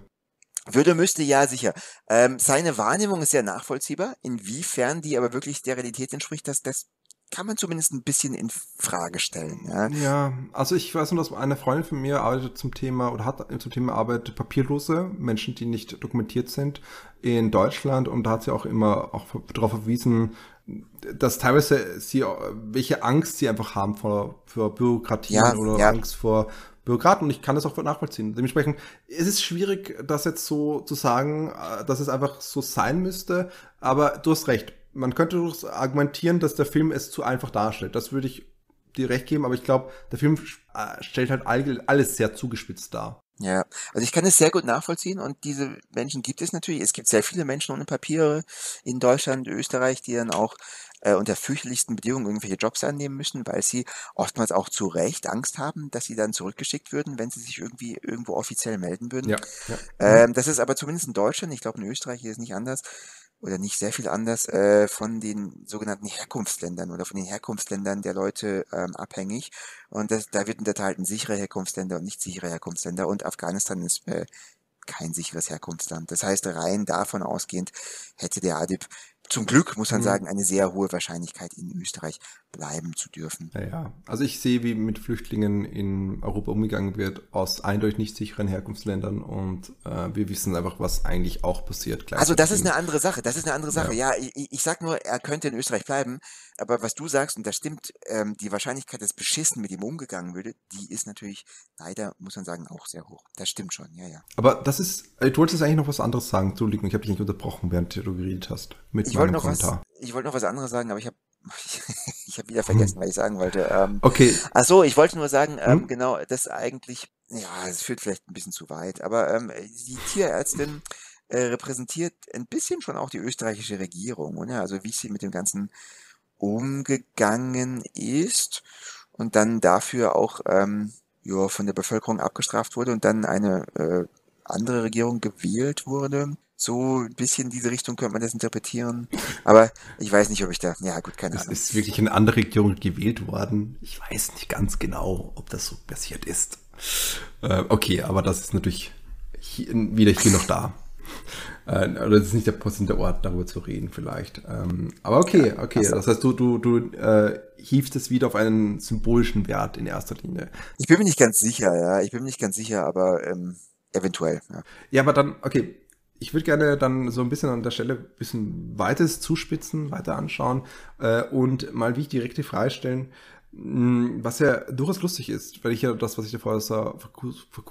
Würde, müsste, ja, sicher. Ähm, seine Wahrnehmung ist sehr nachvollziehbar. Inwiefern die aber wirklich der Realität entspricht, das, das kann man zumindest ein bisschen in Frage stellen. Ja, ja also ich weiß nur, dass eine Freundin von mir arbeitet zum Thema oder hat zum Thema Arbeit papierlose Menschen, die nicht dokumentiert sind in Deutschland und da hat sie auch immer auch darauf verwiesen, dass teilweise sie, welche Angst sie einfach haben vor, vor Bürokratie ja, oder ja. Angst vor Bürokraten und ich kann das auch nachvollziehen. Dementsprechend ist es schwierig, das jetzt so zu sagen, äh, dass es einfach so sein müsste, aber du hast recht. Man könnte argumentieren, dass der Film es zu einfach darstellt. Das würde ich dir recht geben, aber ich glaube, der Film äh, stellt halt alles sehr zugespitzt dar. Ja, also ich kann es sehr gut nachvollziehen und diese Menschen gibt es natürlich. Es gibt sehr viele Menschen ohne Papiere in Deutschland, Österreich, die dann auch äh, unter fürchterlichsten Bedingungen irgendwelche Jobs annehmen müssen, weil sie oftmals auch zu Recht Angst haben, dass sie dann zurückgeschickt würden, wenn sie sich irgendwie irgendwo offiziell melden würden. Ja, ja. Ähm, das ist aber zumindest in Deutschland, ich glaube in Österreich ist es nicht anders, oder nicht sehr viel anders äh, von den sogenannten Herkunftsländern oder von den Herkunftsländern der Leute ähm, abhängig. Und das, da wird unterteilt sichere Herkunftsländer und nicht sichere Herkunftsländer. Und Afghanistan ist äh, kein sicheres Herkunftsland. Das heißt, rein davon ausgehend hätte der Adib zum Glück, muss man mhm. sagen, eine sehr hohe Wahrscheinlichkeit in Österreich bleiben zu dürfen. Ja, ja. also ich sehe, wie mit Flüchtlingen in Europa umgegangen wird aus eindeutig nicht sicheren Herkunftsländern und äh, wir wissen einfach, was eigentlich auch passiert. Also das ist eine andere Sache, das ist eine andere Sache. Ja, ja ich, ich sag nur, er könnte in Österreich bleiben, aber was du sagst, und das stimmt, ähm, die Wahrscheinlichkeit, dass beschissen mit ihm umgegangen würde, die ist natürlich leider, muss man sagen, auch sehr hoch. Das stimmt schon, ja, ja. Aber das ist, äh, du wolltest eigentlich noch was anderes sagen, Entschuldigung, ich habe dich nicht unterbrochen, während du geredet hast. Mit ich noch Kommentar. was, ich wollte noch was anderes sagen, aber ich habe ich habe wieder vergessen, was ich sagen wollte. Ähm, okay. Ach so, ich wollte nur sagen, ähm, hm? genau, das eigentlich, ja, es führt vielleicht ein bisschen zu weit, aber ähm, die Tierärztin äh, repräsentiert ein bisschen schon auch die österreichische Regierung, oder? Also wie sie mit dem Ganzen umgegangen ist und dann dafür auch ähm, ja, von der Bevölkerung abgestraft wurde und dann eine äh, andere Regierung gewählt wurde. So ein bisschen in diese Richtung könnte man das interpretieren. Aber ich weiß nicht, ob ich da. Ja, gut, keine Ahnung. Es ist wirklich eine andere Regierung gewählt worden. Ich weiß nicht ganz genau, ob das so passiert ist. Äh, okay, aber das ist natürlich hier, wieder hier noch da. Äh, oder das ist nicht der passende Ort, darüber zu reden, vielleicht. Ähm, aber okay, okay. Also, das heißt, du, du, du äh, hiefst es wieder auf einen symbolischen Wert in erster Linie. Ich bin mir nicht ganz sicher, ja. Ich bin mir nicht ganz sicher, aber ähm, eventuell. Ja. ja, aber dann, okay, ich würde gerne dann so ein bisschen an der Stelle ein bisschen weites zuspitzen, weiter anschauen äh, und mal wie ich direkte Frage stellen, hm, was ja durchaus lustig ist, weil ich ja das, was ich dir vorher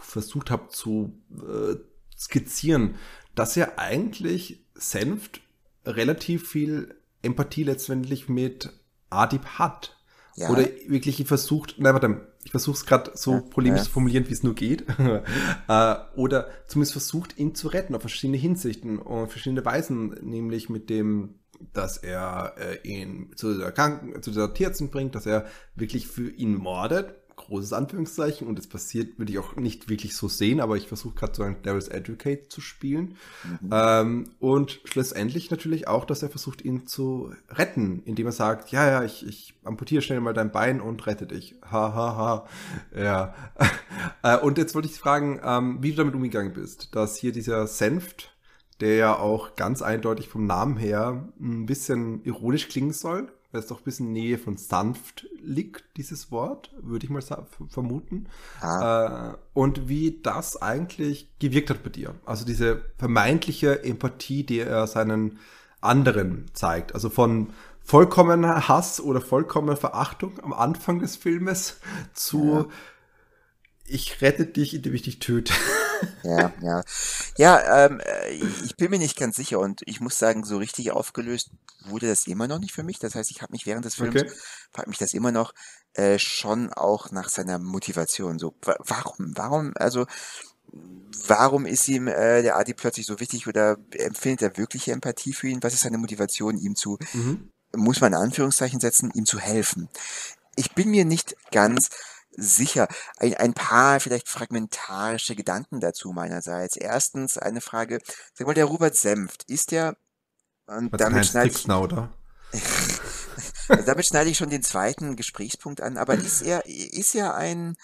versucht habe zu äh, skizzieren, dass ja eigentlich Senft relativ viel Empathie letztendlich mit Adib hat. Ja. Oder wirklich versucht, nein, warte, ich versuche es gerade so ja, polemisch ja. zu formulieren, wie es nur geht. äh, oder zumindest versucht, ihn zu retten auf verschiedene Hinsichten und verschiedene Weisen, nämlich mit dem, dass er äh, ihn zu der, Kranken zu der Tierärztin bringt, dass er wirklich für ihn mordet, großes Anführungszeichen und es passiert, würde ich auch nicht wirklich so sehen, aber ich versuche gerade so ein Devil's Advocate zu spielen. Mhm. Ähm, und schlussendlich natürlich auch, dass er versucht, ihn zu retten, indem er sagt, ja, ja, ich, ich amputiere schnell mal dein Bein und rette dich. Ha, ha, ha. Ja. äh, und jetzt wollte ich fragen, ähm, wie du damit umgegangen bist, dass hier dieser Senft, der ja auch ganz eindeutig vom Namen her ein bisschen ironisch klingen soll, weil es doch ein bisschen Nähe von sanft liegt, dieses Wort, würde ich mal vermuten. Ah. Äh, und wie das eigentlich gewirkt hat bei dir. Also diese vermeintliche Empathie, die er seinen anderen zeigt. Also von vollkommener Hass oder vollkommener Verachtung am Anfang des Filmes zu ja. ich rette dich, indem ich dich töte. Ja, ja. Ja, ähm, äh, ich bin mir nicht ganz sicher und ich muss sagen, so richtig aufgelöst wurde das immer noch nicht für mich. Das heißt, ich habe mich während des Films, okay. frage mich das immer noch, äh, schon auch nach seiner Motivation. So, warum, warum, also, warum ist ihm äh, der Adi plötzlich so wichtig oder empfindet er wirkliche Empathie für ihn? Was ist seine Motivation, ihm zu, mhm. muss man in Anführungszeichen setzen, ihm zu helfen? Ich bin mir nicht ganz Sicher. Ein, ein paar vielleicht fragmentarische Gedanken dazu meinerseits. Erstens eine Frage, sag mal, der Robert Senft, ist der, und damit schneide ich, oder? damit schneide ich schon den zweiten Gesprächspunkt an, aber ist er, ist er ein,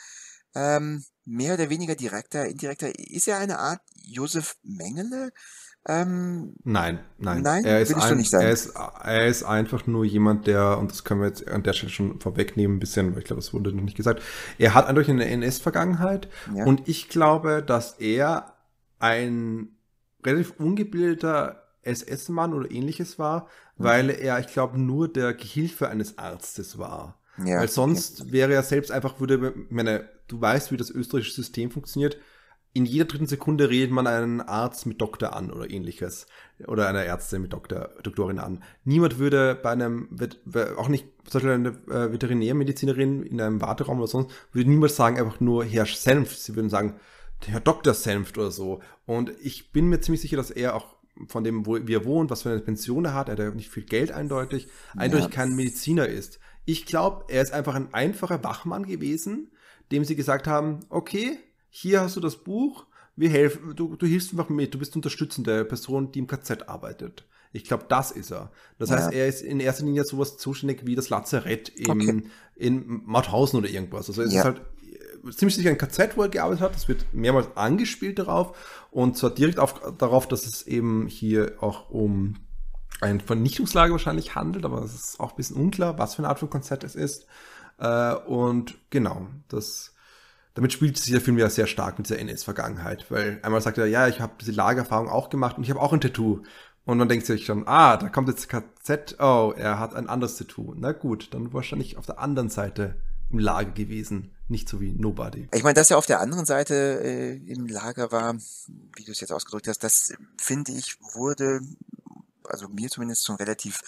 ähm, mehr oder weniger direkter, indirekter, ist er eine Art Josef Mengele? Ähm, nein, nein, nein. Er ist, ein, er, ist, er ist einfach nur jemand, der, und das können wir jetzt an der Stelle schon vorwegnehmen, ein bisschen, weil ich glaube, das wurde noch nicht gesagt. Er hat eindeutig eine NS-Vergangenheit ja. und ich glaube, dass er ein relativ ungebildeter SS-Mann oder ähnliches war, mhm. weil er, ich glaube, nur der Gehilfe eines Arztes war. Ja, weil sonst okay. wäre er selbst einfach, würde, meine, du weißt, wie das österreichische System funktioniert, in jeder dritten Sekunde redet man einen Arzt mit Doktor an oder ähnliches. Oder eine Ärztin mit Doktor, Doktorin an. Niemand würde bei einem, auch nicht zum Beispiel eine äh, Veterinärmedizinerin in einem Warteraum oder sonst, würde niemals sagen einfach nur Herr Senft. Sie würden sagen, Herr Dr. Senft oder so. Und ich bin mir ziemlich sicher, dass er auch von dem, wo er wohnt, was für eine Pension er hat, er hat ja nicht viel Geld eindeutig, eindeutig ja. kein Mediziner ist. Ich glaube, er ist einfach ein einfacher Wachmann gewesen, dem sie gesagt haben, okay, hier hast du das Buch, wir helfen, du, du hilfst einfach mit, du bist unterstützende Person, die im KZ arbeitet. Ich glaube, das ist er. Das ja. heißt, er ist in erster Linie sowas zuständig wie das Lazarett im, okay. in Mauthausen oder irgendwas. Also es ja. ist halt äh, ziemlich sicher ein KZ, wo er gearbeitet hat. Das wird mehrmals angespielt darauf. Und zwar direkt auf, darauf, dass es eben hier auch um ein Vernichtungslager wahrscheinlich handelt, aber es ist auch ein bisschen unklar, was für eine Art von Konzert es ist. Äh, und genau, das damit spielt sich der Film ja sehr stark mit dieser NS-Vergangenheit, weil einmal sagt er, ja, ich habe diese Lagererfahrung auch gemacht und ich habe auch ein Tattoo. Und man denkt sich schon, ah, da kommt jetzt KZ, oh, er hat ein anderes Tattoo. Na gut, dann wahrscheinlich auf der anderen Seite im Lager gewesen, nicht so wie Nobody. Ich meine, dass er auf der anderen Seite äh, im Lager war, wie du es jetzt ausgedrückt hast, das finde ich wurde, also mir zumindest schon relativ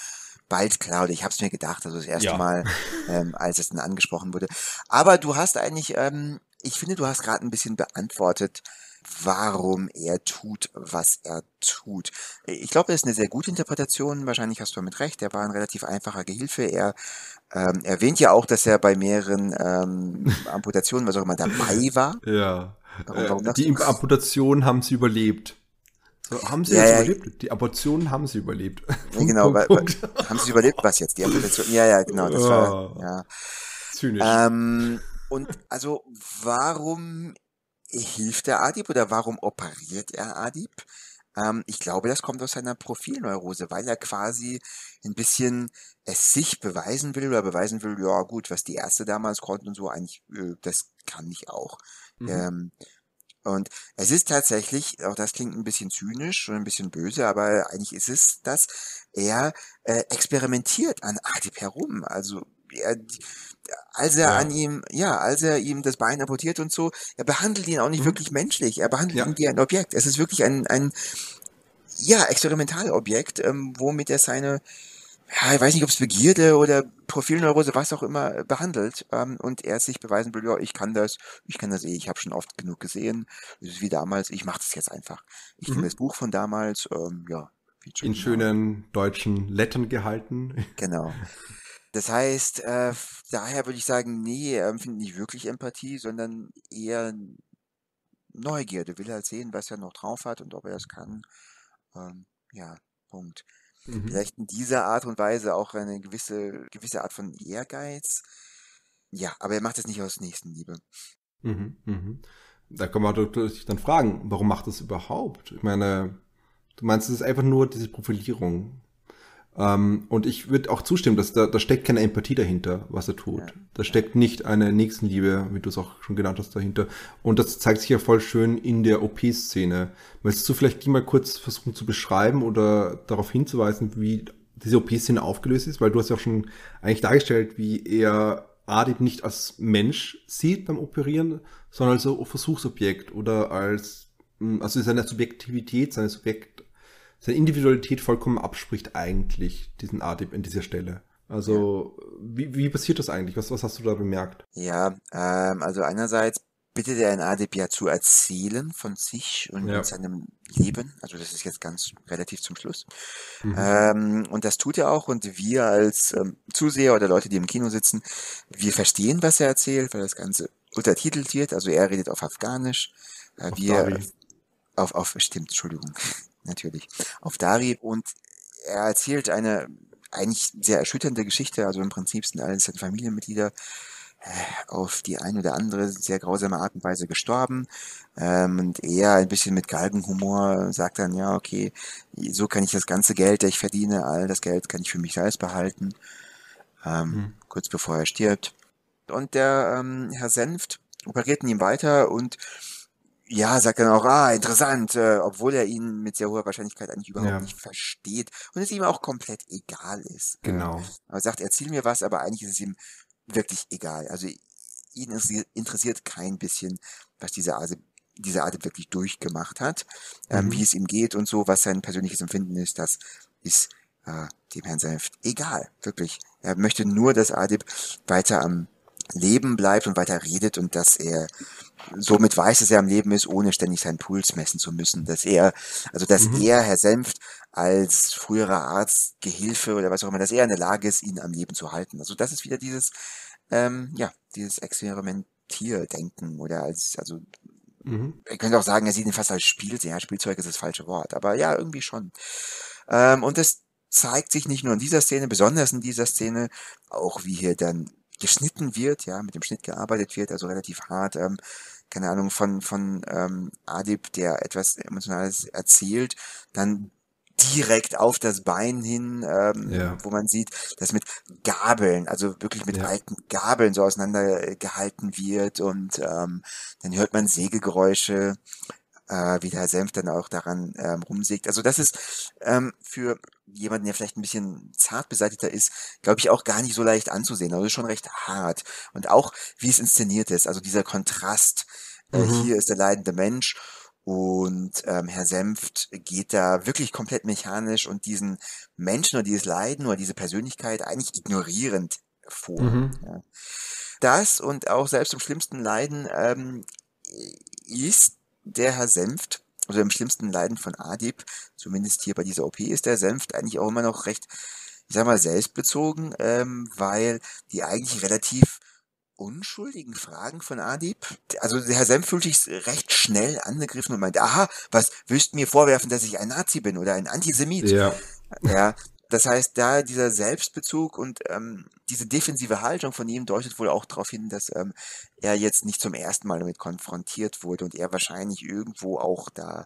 bald klar, oder ich habe es mir gedacht, also das erste ja. Mal, ähm, als es dann angesprochen wurde. Aber du hast eigentlich ähm, ich finde, du hast gerade ein bisschen beantwortet, warum er tut, was er tut. Ich glaube, das ist eine sehr gute Interpretation. Wahrscheinlich hast du damit recht. Er war ein relativ einfacher Gehilfe. Er ähm, erwähnt ja auch, dass er bei mehreren ähm, Amputationen, was auch immer, dabei war. Ja. Warum, warum äh, die Amputationen haben sie überlebt. So, haben sie ja, jetzt ja, überlebt? Die Amputationen haben sie überlebt. Ja, genau. Punkt, Punkt. Haben sie überlebt? Was jetzt? Die Amputation? Ja, ja, genau. Das war, ja. Zynisch. Ähm, und also warum hilft der Adib oder warum operiert er Adib? Ähm, ich glaube, das kommt aus seiner Profilneurose, weil er quasi ein bisschen es sich beweisen will oder beweisen will, ja gut, was die Ärzte damals konnten und so, eigentlich, äh, das kann ich auch. Mhm. Ähm, und es ist tatsächlich, auch das klingt ein bisschen zynisch und ein bisschen böse, aber eigentlich ist es das, er äh, experimentiert an Adib herum. Also er, als er ja. an ihm, ja, als er ihm das Bein amputiert und so, er behandelt ihn auch nicht mhm. wirklich menschlich. Er behandelt ja. ihn wie ein Objekt. Es ist wirklich ein, ein ja, Experimentalobjekt, ähm, womit er seine ja, ich weiß nicht, ob es Begierde oder Profilneurose, was auch immer, äh, behandelt. Ähm, und er sich beweisen will, ja, ich kann das, ich kann das eh, ich habe schon oft genug gesehen. Es ist wie damals, ich mache das jetzt einfach. Ich mhm. nehme das Buch von damals, ähm, ja. In schönen deutschen Lettern gehalten. Genau. Das heißt, äh, daher würde ich sagen, nee, er empfindet nicht wirklich Empathie, sondern eher Neugierde. Will halt sehen, was er noch drauf hat und ob er das kann. Ähm, ja, Punkt. Mhm. Vielleicht in dieser Art und Weise auch eine gewisse, gewisse Art von Ehrgeiz. Ja, aber er macht es nicht aus Nächstenliebe. Mhm, mhm. Da kann man sich dann fragen, warum macht das überhaupt? Ich meine, du meinst, es ist einfach nur diese Profilierung. Ähm, und ich würde auch zustimmen, dass da, da steckt keine Empathie dahinter, was er tut. Ja. Da steckt nicht eine Nächstenliebe, wie du es auch schon genannt hast, dahinter. Und das zeigt sich ja voll schön in der OP-Szene. Willst du vielleicht die mal kurz versuchen zu beschreiben oder darauf hinzuweisen, wie diese OP-Szene aufgelöst ist? Weil du hast ja auch schon eigentlich dargestellt, wie er Adib nicht als Mensch sieht beim Operieren, sondern als Versuchsobjekt oder als, hm, also seine Subjektivität, seine Subjekt, seine Individualität vollkommen abspricht eigentlich, diesen Adib in dieser Stelle. Also, ja. wie, wie passiert das eigentlich? Was, was hast du da bemerkt? Ja, ähm, also einerseits bittet er ein Adib ja zu erzählen von sich und ja. seinem Leben. Also das ist jetzt ganz relativ zum Schluss. Mhm. Ähm, und das tut er auch. Und wir als ähm, Zuseher oder Leute, die im Kino sitzen, wir verstehen, was er erzählt, weil das Ganze untertitelt wird. Also er redet auf Afghanisch. Äh, auf wir Dari. auf, auf, stimmt, Entschuldigung natürlich, auf Dari und er erzählt eine eigentlich sehr erschütternde Geschichte, also im Prinzip sind alles seine Familienmitglieder äh, auf die eine oder andere sehr grausame Art und Weise gestorben. Ähm, und er ein bisschen mit Galgenhumor sagt dann, ja, okay, so kann ich das ganze Geld, das ich verdiene, all das Geld kann ich für mich selbst behalten. Ähm, mhm. Kurz bevor er stirbt. Und der ähm, Herr Senft operiert ihn weiter und ja, sagt dann auch, ah, interessant, äh, obwohl er ihn mit sehr hoher Wahrscheinlichkeit eigentlich überhaupt ja. nicht versteht und es ihm auch komplett egal ist. Genau. Er sagt, erzähl mir was, aber eigentlich ist es ihm wirklich egal. Also ihn interessiert kein bisschen, was diese Art, diese Art wirklich durchgemacht hat, ähm, mhm. wie es ihm geht und so, was sein persönliches Empfinden ist, das ist äh, dem Herrn Senft egal, wirklich. Er möchte nur, dass Adib weiter am Leben bleibt und weiter redet und dass er somit weiß, dass er am Leben ist, ohne ständig seinen Puls messen zu müssen. Dass er, also dass mhm. er, Herr Senft, als früherer Arzt, Gehilfe oder was auch immer, dass er in der Lage ist, ihn am Leben zu halten. Also das ist wieder dieses, ähm, ja, dieses Experimentierdenken oder als, also mhm. ich könnte auch sagen, er sieht ihn fast als Spiel, ja, Spielzeug ist das falsche Wort, aber ja, irgendwie schon. Ähm, und das zeigt sich nicht nur in dieser Szene, besonders in dieser Szene, auch wie hier dann geschnitten wird, ja, mit dem Schnitt gearbeitet wird, also relativ hart, ähm, keine Ahnung, von, von ähm, Adib, der etwas Emotionales erzählt, dann direkt auf das Bein hin, ähm, ja. wo man sieht, dass mit Gabeln, also wirklich mit ja. alten Gabeln so auseinandergehalten wird und ähm, dann hört man Sägegeräusche, äh, wie der Senf dann auch daran ähm, rumsägt. Also das ist ähm, für jemanden, der vielleicht ein bisschen zart beseitigter ist, glaube ich, auch gar nicht so leicht anzusehen. Also schon recht hart. Und auch, wie es inszeniert ist, also dieser Kontrast. Äh, mhm. hier ist der leidende Mensch und ähm, Herr Senft geht da wirklich komplett mechanisch und diesen Menschen oder dieses Leiden oder diese Persönlichkeit eigentlich ignorierend vor. Mhm. Ja. Das und auch selbst im schlimmsten Leiden ähm, ist der Herr Senft, also im schlimmsten Leiden von Adib, zumindest hier bei dieser OP, ist der Senft eigentlich auch immer noch recht, ich sag mal, selbstbezogen, ähm, weil die eigentlich relativ unschuldigen Fragen von Adib. Also der Herr Senf fühlt sich recht schnell angegriffen und meint, aha, was willst du mir vorwerfen, dass ich ein Nazi bin oder ein Antisemit? Ja. Ja, das heißt, da dieser Selbstbezug und ähm, diese defensive Haltung von ihm deutet wohl auch darauf hin, dass ähm, er jetzt nicht zum ersten Mal damit konfrontiert wurde und er wahrscheinlich irgendwo auch da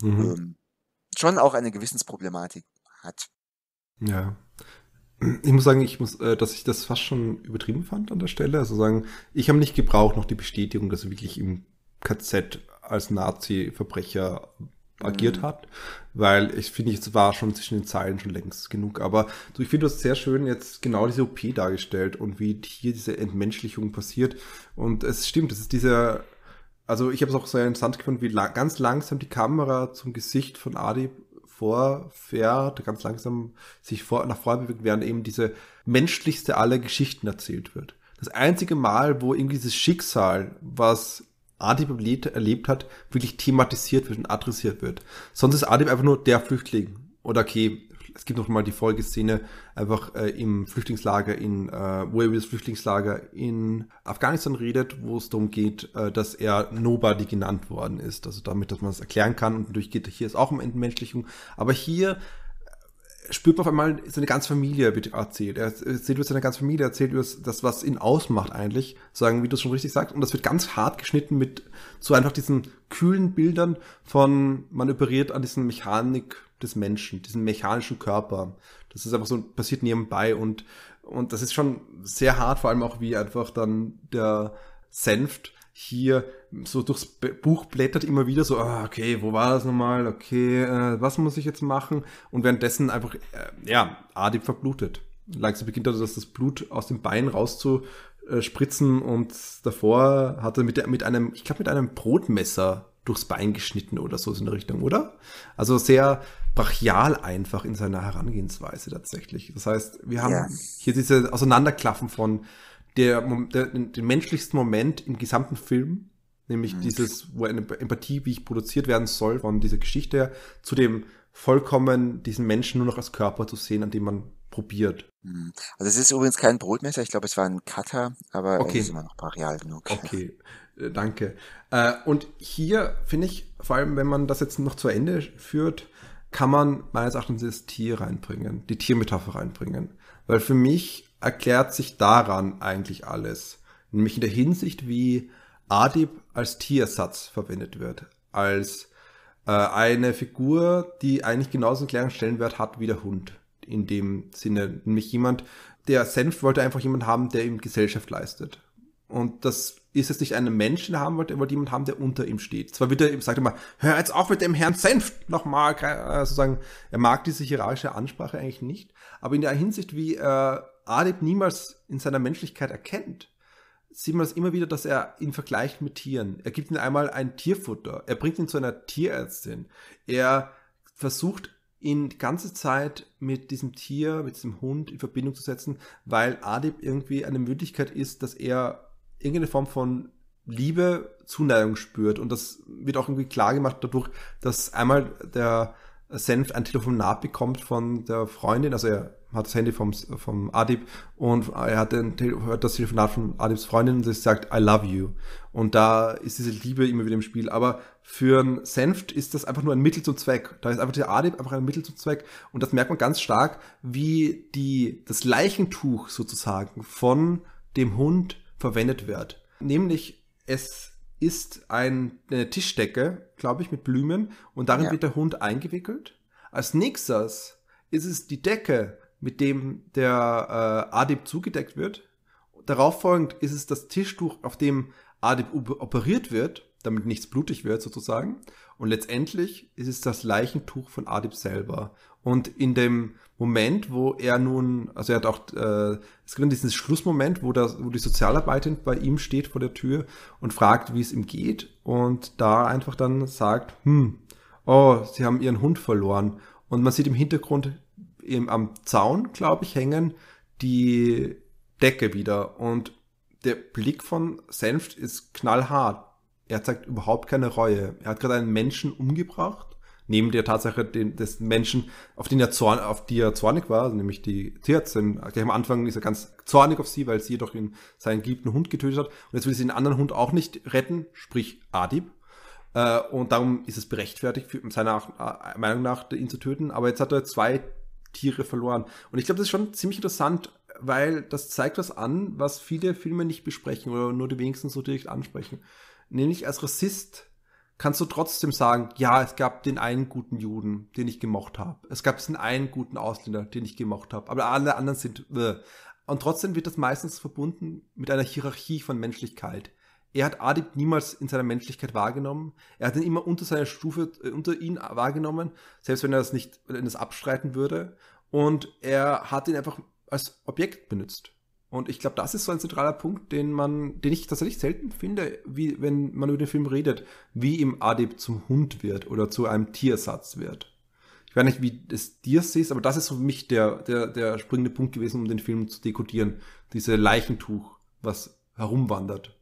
mhm. ähm, schon auch eine Gewissensproblematik hat. Ja. Ich muss sagen, ich muss, äh, dass ich das fast schon übertrieben fand an der Stelle. Also sagen, ich habe nicht gebraucht noch die Bestätigung, dass er wirklich im KZ als Nazi-Verbrecher agiert mhm. hat, weil ich finde, es war schon zwischen den Zeilen schon längst genug. Aber ich finde, du hast sehr schön jetzt genau diese OP dargestellt und wie hier diese Entmenschlichung passiert. Und es stimmt, es ist dieser, also ich habe es auch sehr interessant gefunden, wie la ganz langsam die Kamera zum Gesicht von Adi vorfährt, ganz langsam sich vor, nach vorne bewegt, während eben diese menschlichste aller Geschichten erzählt wird. Das einzige Mal, wo irgendwie dieses Schicksal, was Adib erlebt hat, wirklich thematisiert wird und adressiert wird. Sonst ist Adib einfach nur der Flüchtling. Oder okay, es gibt noch mal die Folgeszene einfach äh, im Flüchtlingslager in, äh, wo er über das Flüchtlingslager in Afghanistan redet, wo es darum geht, äh, dass er Nobody genannt worden ist. Also damit, dass man es erklären kann und dadurch geht hier ist auch um Entmenschlichung. Aber hier spürt man auf einmal seine ganze Familie erzählt. Er erzählt über seine ganze Familie, erzählt über das, was ihn ausmacht eigentlich, sagen, wie du es schon richtig sagst. Und das wird ganz hart geschnitten mit so einfach diesen kühlen Bildern von, man operiert an diesen Mechanik des Menschen, diesen mechanischen Körper. Das ist einfach so, passiert nebenbei und, und das ist schon sehr hart, vor allem auch wie einfach dann der Senft hier so durchs Buch blättert immer wieder so, ah, okay, wo war das nochmal? Okay, äh, was muss ich jetzt machen? Und währenddessen einfach, äh, ja, Adib verblutet. Langsam beginnt also, dass das Blut aus dem Bein rauszuspritzen und davor hat er mit, mit einem, ich glaube, mit einem Brotmesser durchs Bein geschnitten oder so in der Richtung, oder? Also sehr, brachial einfach in seiner Herangehensweise tatsächlich. Das heißt, wir haben ja. hier diese Auseinanderklaffen von der, der, den menschlichsten Moment im gesamten Film, nämlich mhm. dieses, wo eine Empathie, wie ich produziert werden soll, von dieser Geschichte her, zu dem vollkommen diesen Menschen nur noch als Körper zu sehen, an dem man probiert. Mhm. Also es ist übrigens kein Brotmesser, ich glaube, es war ein Cutter, aber okay. es ist immer noch brachial genug. Okay, äh, danke. Äh, und hier finde ich, vor allem wenn man das jetzt noch zu Ende führt, kann man meines Erachtens das Tier reinbringen, die Tiermetapher reinbringen. Weil für mich erklärt sich daran eigentlich alles. Nämlich in der Hinsicht, wie Adib als Tiersatz verwendet wird. Als äh, eine Figur, die eigentlich genauso einen klaren Stellenwert hat wie der Hund. In dem Sinne, nämlich jemand, der Senf wollte einfach jemand haben, der ihm Gesellschaft leistet. Und das ist es nicht einen Menschen haben wollte, er wollte jemanden haben, der unter ihm steht. Zwar wieder, sagt er mal, hör jetzt auf mit dem Herrn Senft nochmal, äh, sozusagen, er mag diese hierarchische Ansprache eigentlich nicht, aber in der Hinsicht, wie äh, Adib niemals in seiner Menschlichkeit erkennt, sieht man es immer wieder, dass er ihn vergleicht mit Tieren. Er gibt ihm einmal ein Tierfutter, er bringt ihn zu einer Tierärztin, er versucht ihn die ganze Zeit mit diesem Tier, mit diesem Hund in Verbindung zu setzen, weil Adib irgendwie eine Möglichkeit ist, dass er irgendeine Form von Liebe, Zuneigung spürt. Und das wird auch irgendwie klar gemacht dadurch, dass einmal der Senf ein Telefonat bekommt von der Freundin, also er hat das Handy vom, vom Adib und er hat den, hört das Telefonat von Adibs Freundin und sie sagt, I love you. Und da ist diese Liebe immer wieder im Spiel. Aber für einen Senft ist das einfach nur ein Mittel zum Zweck. Da ist einfach der Adib einfach ein Mittel zum Zweck. Und das merkt man ganz stark, wie die, das Leichentuch sozusagen von dem Hund verwendet wird. Nämlich, es ist ein, eine Tischdecke, glaube ich, mit Blumen und darin ja. wird der Hund eingewickelt. Als nächstes ist es die Decke, mit dem der äh, Adib zugedeckt wird. Darauf folgend ist es das Tischtuch, auf dem Adib operiert wird, damit nichts blutig wird sozusagen. Und letztendlich ist es das Leichentuch von Adib selber. Und in dem Moment, wo er nun, also er hat auch, äh, es gibt diesen Schlussmoment, wo, das, wo die Sozialarbeiterin bei ihm steht vor der Tür und fragt, wie es ihm geht und da einfach dann sagt, hm, oh, sie haben ihren Hund verloren. Und man sieht im Hintergrund eben am Zaun, glaube ich, hängen die Decke wieder und der Blick von Senft ist knallhart. Er zeigt überhaupt keine Reue. Er hat gerade einen Menschen umgebracht neben der Tatsache den, des Menschen, auf, den er zorn, auf die er zornig war, also nämlich die gleich am Anfang ist er ganz zornig auf sie, weil sie jedoch ihn, seinen geliebten Hund getötet hat. Und jetzt will sie den anderen Hund auch nicht retten, sprich Adib. Äh, und darum ist es berechtfertigt, für, seiner äh, Meinung nach, ihn zu töten. Aber jetzt hat er zwei Tiere verloren. Und ich glaube, das ist schon ziemlich interessant, weil das zeigt was an, was viele Filme nicht besprechen oder nur die wenigsten so direkt ansprechen. Nämlich als Rassist kannst du trotzdem sagen, ja, es gab den einen guten Juden, den ich gemocht habe. Es gab den einen guten Ausländer, den ich gemocht habe. Aber alle anderen sind. Äh. Und trotzdem wird das meistens verbunden mit einer Hierarchie von Menschlichkeit. Er hat Adib niemals in seiner Menschlichkeit wahrgenommen. Er hat ihn immer unter seiner Stufe, äh, unter ihn wahrgenommen, selbst wenn er das nicht, wenn er das abstreiten würde. Und er hat ihn einfach als Objekt benutzt. Und ich glaube, das ist so ein zentraler Punkt, den man, den ich tatsächlich selten finde, wie wenn man über den Film redet, wie ihm Adib zum Hund wird oder zu einem Tiersatz wird. Ich weiß nicht, wie es dir siehst, aber das ist für mich der, der, der springende Punkt gewesen, um den Film zu dekodieren. Diese Leichentuch, was herumwandert,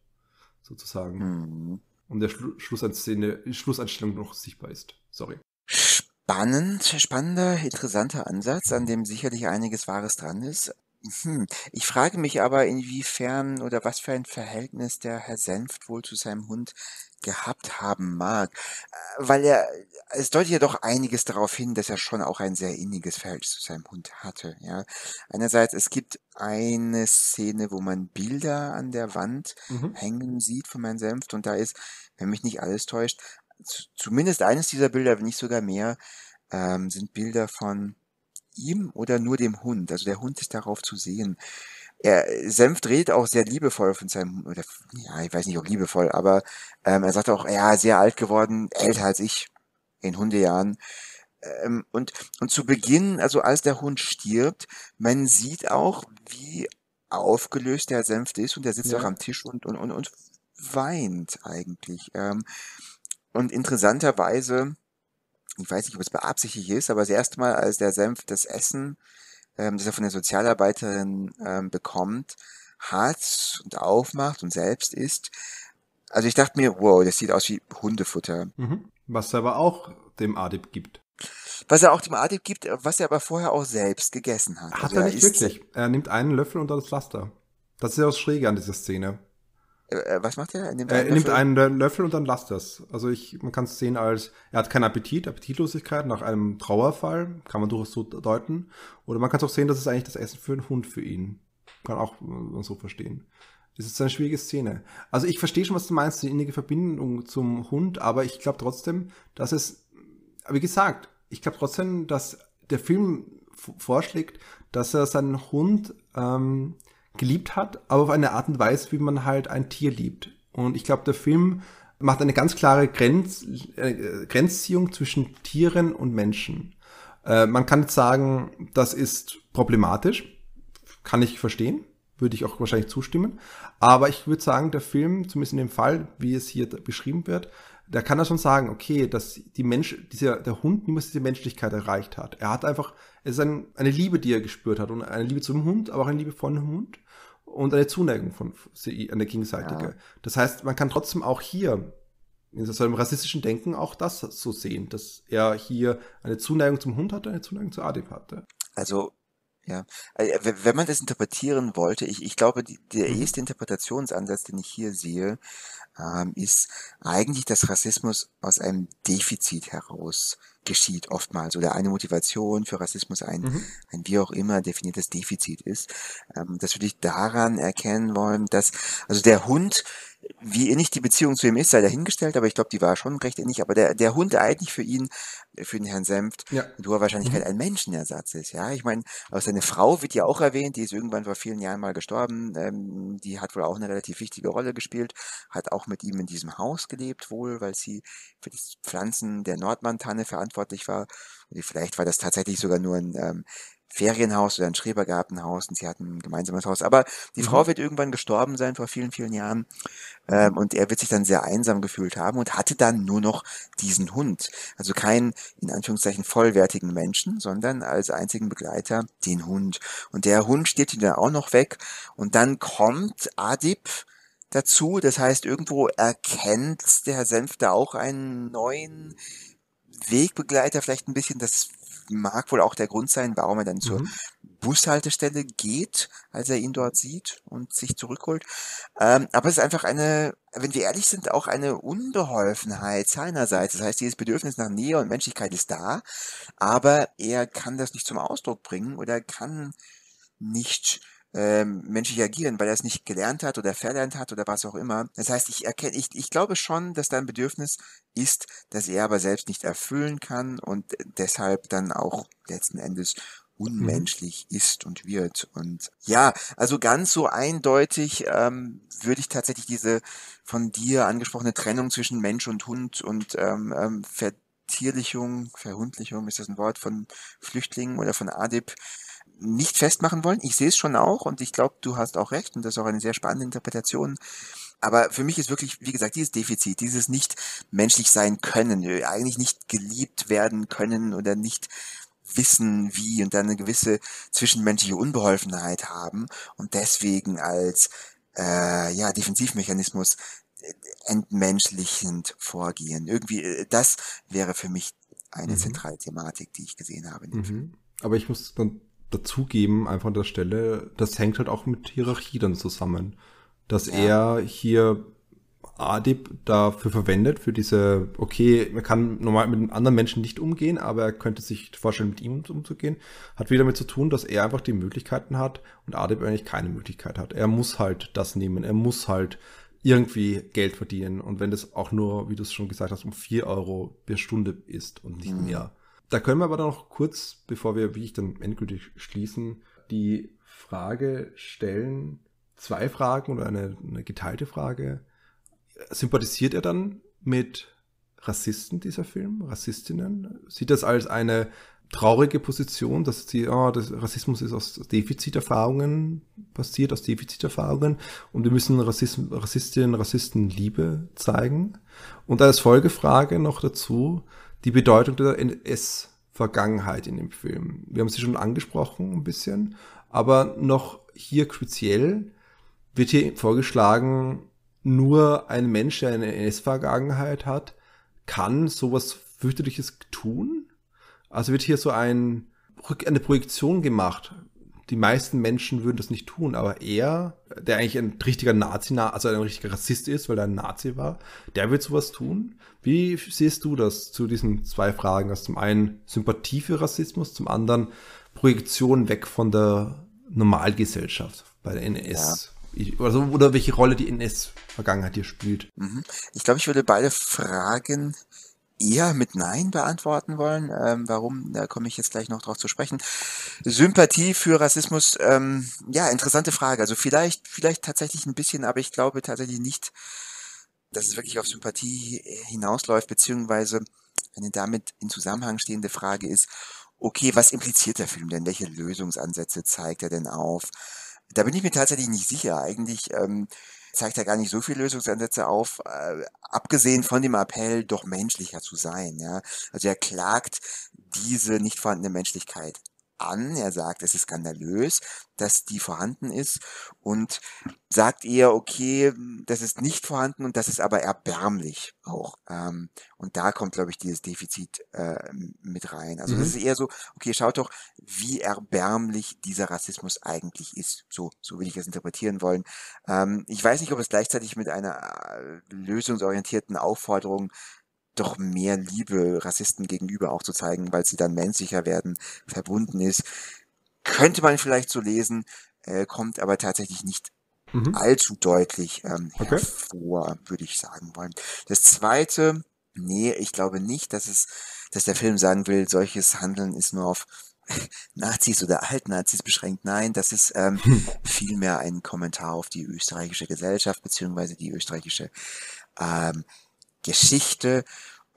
sozusagen. Mhm. Und der Schlu Schlussanszene, Schlusseinstellung noch sichtbar ist. Sorry. Spannend, spannender, interessanter Ansatz, an dem sicherlich einiges Wahres dran ist. Hm. Ich frage mich aber, inwiefern oder was für ein Verhältnis der Herr Senft wohl zu seinem Hund gehabt haben mag. Äh, weil er, es deutet ja doch einiges darauf hin, dass er schon auch ein sehr inniges Verhältnis zu seinem Hund hatte, ja. Einerseits, es gibt eine Szene, wo man Bilder an der Wand Mhm. hängen sieht von Herrn Senft und da ist, wenn mich nicht alles täuscht, zumindest eines dieser Bilder, wenn nicht sogar mehr, ähm, sind Bilder von ihm oder nur dem Hund? Also der Hund ist darauf zu sehen. Er, Senf dreht auch sehr liebevoll von seinem, oder, ja, ich weiß nicht, ob liebevoll, aber ähm, er sagt auch, ja, sehr alt geworden, älter als ich in Hundejahren. Ähm, und, und zu Beginn, also als der Hund stirbt, man sieht auch, wie aufgelöst der Senft ist und er sitzt ja. auch am Tisch und, und, und, und weint eigentlich. Ähm, und interessanterweise ich weiß nicht, ob es beabsichtigt ist, aber das erste Mal, als der Senf das Essen, ähm, das er von der Sozialarbeiterin ähm, bekommt, hat und aufmacht und selbst isst. Also ich dachte mir, wow, das sieht aus wie Hundefutter. Mhm. Was er aber auch dem Adib gibt. Was er auch dem Adib gibt, was er aber vorher auch selbst gegessen hat. Hat also er nicht wirklich. Er nimmt einen Löffel unter das Pflaster. Das ist ja das Schräge an dieser Szene. Äh, äh, was macht er? Er nimmt, er einen, nimmt einen Löffel und dann lasst das. Also ich, man kann es sehen als, er hat keinen Appetit, Appetitlosigkeit nach einem Trauerfall, kann man durchaus so deuten. Oder man kann es auch sehen, dass es eigentlich das Essen für einen Hund für ihn. Kann auch man so verstehen. Das ist eine schwierige Szene. Also ich verstehe schon, was du meinst, die innige Verbindung zum Hund, aber ich glaube trotzdem, dass es, wie gesagt, ich glaube trotzdem, dass der Film vorschlägt, dass er seinen Hund ähm, geliebt hat, aber auf eine Art und Weise, wie man halt ein Tier liebt. Und ich glaube, der Film macht eine ganz klare Grenz, äh, Grenzziehung zwischen Tieren und Menschen. Äh, man kann jetzt sagen, das ist problematisch, kann ich verstehen, würde ich auch wahrscheinlich zustimmen. Aber ich würde sagen, der Film, zumindest in dem Fall, wie es hier beschrieben wird, da kann er schon sagen, okay, dass die Mensch, dieser, der Hund niemals diese Menschlichkeit erreicht hat. Er hat einfach, es ist ein, eine Liebe, die er gespürt hat und eine Liebe zum Hund, aber auch eine Liebe von dem Hund und eine Zuneigung von eine gegenseitige. Ja. Das heißt, man kann trotzdem auch hier in seinem rassistischen Denken auch das so sehen, dass er hier eine Zuneigung zum Hund hatte, eine Zuneigung zu Adib hatte. Also ja, äh, wenn man das interpretieren wollte, ich, ich glaube, die, der mhm. erste Interpretationsansatz, den ich hier sehe, ähm, ist eigentlich, dass Rassismus aus einem Defizit heraus geschieht oftmals oder eine Motivation für Rassismus ein, mhm. ein wie auch immer definiertes Defizit ist. Ähm, das würde ich daran erkennen wollen, dass also der Hund wie innig die Beziehung zu ihm ist, sei dahingestellt, aber ich glaube, die war schon recht innig. Aber der, der Hund eigentlich für ihn, für den Herrn Senft, ja. mit hoher Wahrscheinlichkeit mhm. ein Menschenersatz ist. Ja, ich meine, auch seine Frau wird ja auch erwähnt, die ist irgendwann vor vielen Jahren mal gestorben. Ähm, die hat wohl auch eine relativ wichtige Rolle gespielt, hat auch mit ihm in diesem Haus gelebt wohl, weil sie für das Pflanzen der Nordmantanne verantwortlich war. Und vielleicht war das tatsächlich sogar nur ein ähm, Ferienhaus oder ein Schrebergartenhaus und sie hatten ein gemeinsames Haus. Aber die mhm. Frau wird irgendwann gestorben sein vor vielen, vielen Jahren ähm, und er wird sich dann sehr einsam gefühlt haben und hatte dann nur noch diesen Hund. Also keinen, in Anführungszeichen, vollwertigen Menschen, sondern als einzigen Begleiter den Hund. Und der Hund steht ihm dann auch noch weg und dann kommt Adib dazu. Das heißt, irgendwo erkennt der Herr Senf da auch einen neuen Wegbegleiter, vielleicht ein bisschen das mag wohl auch der Grund sein, warum er dann zur mhm. Bushaltestelle geht, als er ihn dort sieht und sich zurückholt. Ähm, aber es ist einfach eine, wenn wir ehrlich sind, auch eine Unbeholfenheit seinerseits. Das heißt, dieses Bedürfnis nach Nähe und Menschlichkeit ist da, aber er kann das nicht zum Ausdruck bringen oder kann nicht ähm, menschlich agieren, weil er es nicht gelernt hat oder verlernt hat oder was auch immer. Das heißt, ich erkenne, ich, ich glaube schon, dass da ein Bedürfnis ist, das er aber selbst nicht erfüllen kann und deshalb dann auch letzten Endes unmenschlich mhm. ist und wird. Und ja, also ganz so eindeutig ähm, würde ich tatsächlich diese von dir angesprochene Trennung zwischen Mensch und Hund und ähm, ähm, Vertierlichung, Verhundlichung, ist das ein Wort von Flüchtlingen oder von Adib, nicht festmachen wollen. Ich sehe es schon auch und ich glaube, du hast auch recht und das ist auch eine sehr spannende Interpretation, aber für mich ist wirklich, wie gesagt, dieses Defizit, dieses nicht menschlich sein können, äh, eigentlich nicht geliebt werden können oder nicht wissen, wie und dann eine gewisse zwischenmenschliche Unbeholfenheit haben und deswegen als äh, ja, Defensivmechanismus äh, entmenschlichend vorgehen. Irgendwie, äh, das wäre für mich eine mhm. zentrale Thematik, die ich gesehen habe mhm. Aber ich muss dann dazugeben, einfach an der Stelle, das hängt halt auch mit Hierarchie dann zusammen. Dass ja. er hier Adib dafür verwendet, für diese, okay, man kann normal mit einem anderen Menschen nicht umgehen, aber er könnte sich vorstellen, mit ihm umzugehen, hat wieder damit zu tun, dass er einfach die Möglichkeiten hat und Adib eigentlich keine Möglichkeit hat. Er muss halt das nehmen, er muss halt irgendwie Geld verdienen und wenn das auch nur, wie du es schon gesagt hast, um vier Euro per Stunde ist und nicht mhm. mehr. Da können wir aber noch kurz, bevor wir, wie ich dann endgültig schließen, die Frage stellen, zwei Fragen oder eine, eine geteilte Frage sympathisiert er dann mit Rassisten, dieser Film, Rassistinnen? Sieht das als eine traurige Position, dass die, oh, das Rassismus ist aus Defiziterfahrungen passiert, aus Defiziterfahrungen und wir müssen Rassism, Rassistinnen, Rassisten Liebe zeigen. Und als Folgefrage noch dazu die Bedeutung der NS-Vergangenheit in dem Film. Wir haben sie schon angesprochen ein bisschen, aber noch hier speziell wird hier vorgeschlagen, nur ein Mensch, der eine NS-Vergangenheit hat, kann sowas fürchterliches tun? Also wird hier so ein, eine Projektion gemacht. Die meisten Menschen würden das nicht tun, aber er, der eigentlich ein richtiger Nazi, also ein richtiger Rassist ist, weil er ein Nazi war, der wird sowas tun. Wie siehst du das zu diesen zwei Fragen? Also zum einen Sympathie für Rassismus, zum anderen Projektion weg von der Normalgesellschaft bei der NS. Ja oder, oder welche Rolle die NS-Vergangenheit hier spielt. Mhm. Ich glaube, ich würde beide Fragen eher mit Nein beantworten wollen. Ähm, warum? Da komme ich jetzt gleich noch drauf zu sprechen. Sympathie für Rassismus, ähm, ja, interessante Frage. Also vielleicht, vielleicht tatsächlich ein bisschen, aber ich glaube tatsächlich nicht, dass es wirklich auf Sympathie hinausläuft, beziehungsweise eine damit in Zusammenhang stehende Frage ist, okay, was impliziert der Film denn? Welche Lösungsansätze zeigt er denn auf? Da bin ich mir tatsächlich nicht sicher. Eigentlich ähm, zeigt er gar nicht so viele Lösungsansätze auf, äh, abgesehen von dem Appell, doch menschlicher zu sein. Ja? Also er klagt diese nicht vorhandene Menschlichkeit an. Er sagt, es ist skandalös, dass die vorhanden ist und sagt eher, okay, das ist nicht vorhanden und das ist aber erbärmlich auch. Ähm, und da kommt, glaube ich, dieses Defizit äh, mit rein. Also mhm. das ist eher so, okay, schaut doch, wie erbärmlich dieser Rassismus eigentlich ist. So, so will ich es interpretieren wollen. Ähm, ich weiß nicht, ob es gleichzeitig mit einer äh, lösungsorientierten Aufforderung doch mehr Liebe Rassisten gegenüber auch zu zeigen, weil sie dann menschlicher werden, verbunden ist. Könnte man vielleicht so lesen, äh, kommt aber tatsächlich nicht mhm. allzu deutlich ähm, okay. hervor, würde ich sagen wollen. Das zweite, nee, ich glaube nicht, dass es, dass der Film sagen will, solches Handeln ist nur auf Nazis oder Altnazis beschränkt. Nein, das ist ähm, vielmehr ein Kommentar auf die österreichische Gesellschaft beziehungsweise die österreichische ähm, Geschichte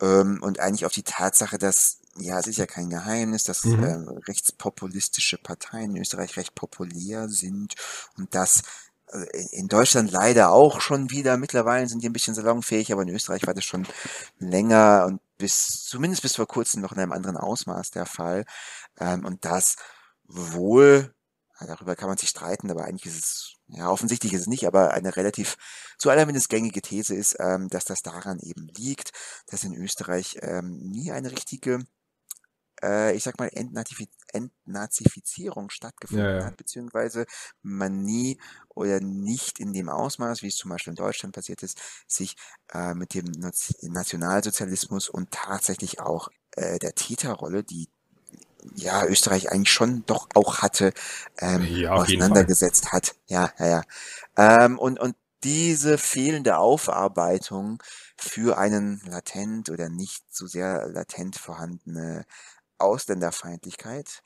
ähm, und eigentlich auf die Tatsache, dass, ja, es ist ja kein Geheimnis, dass mhm. äh, rechtspopulistische Parteien in Österreich recht populär sind und dass äh, in Deutschland leider auch schon wieder, mittlerweile sind die ein bisschen salonfähig, aber in Österreich war das schon länger und bis, zumindest bis vor kurzem noch in einem anderen Ausmaß der Fall. Ähm, und das wohl, darüber kann man sich streiten, aber eigentlich ist es ja, offensichtlich ist es nicht, aber eine relativ zu allermindest gängige These ist, ähm, dass das daran eben liegt, dass in Österreich ähm, nie eine richtige, äh, ich sag mal, Entnazifi Entnazifizierung stattgefunden ja, ja. hat, beziehungsweise man nie oder nicht in dem Ausmaß, wie es zum Beispiel in Deutschland passiert ist, sich äh, mit dem Nationalsozialismus und tatsächlich auch äh, der Täterrolle, die ja, Österreich eigentlich schon doch auch hatte, ähm, ja, auseinandergesetzt hat. Ja, ja, ja. Ähm, und, und diese fehlende Aufarbeitung für einen latent oder nicht so sehr latent vorhandene Ausländerfeindlichkeit,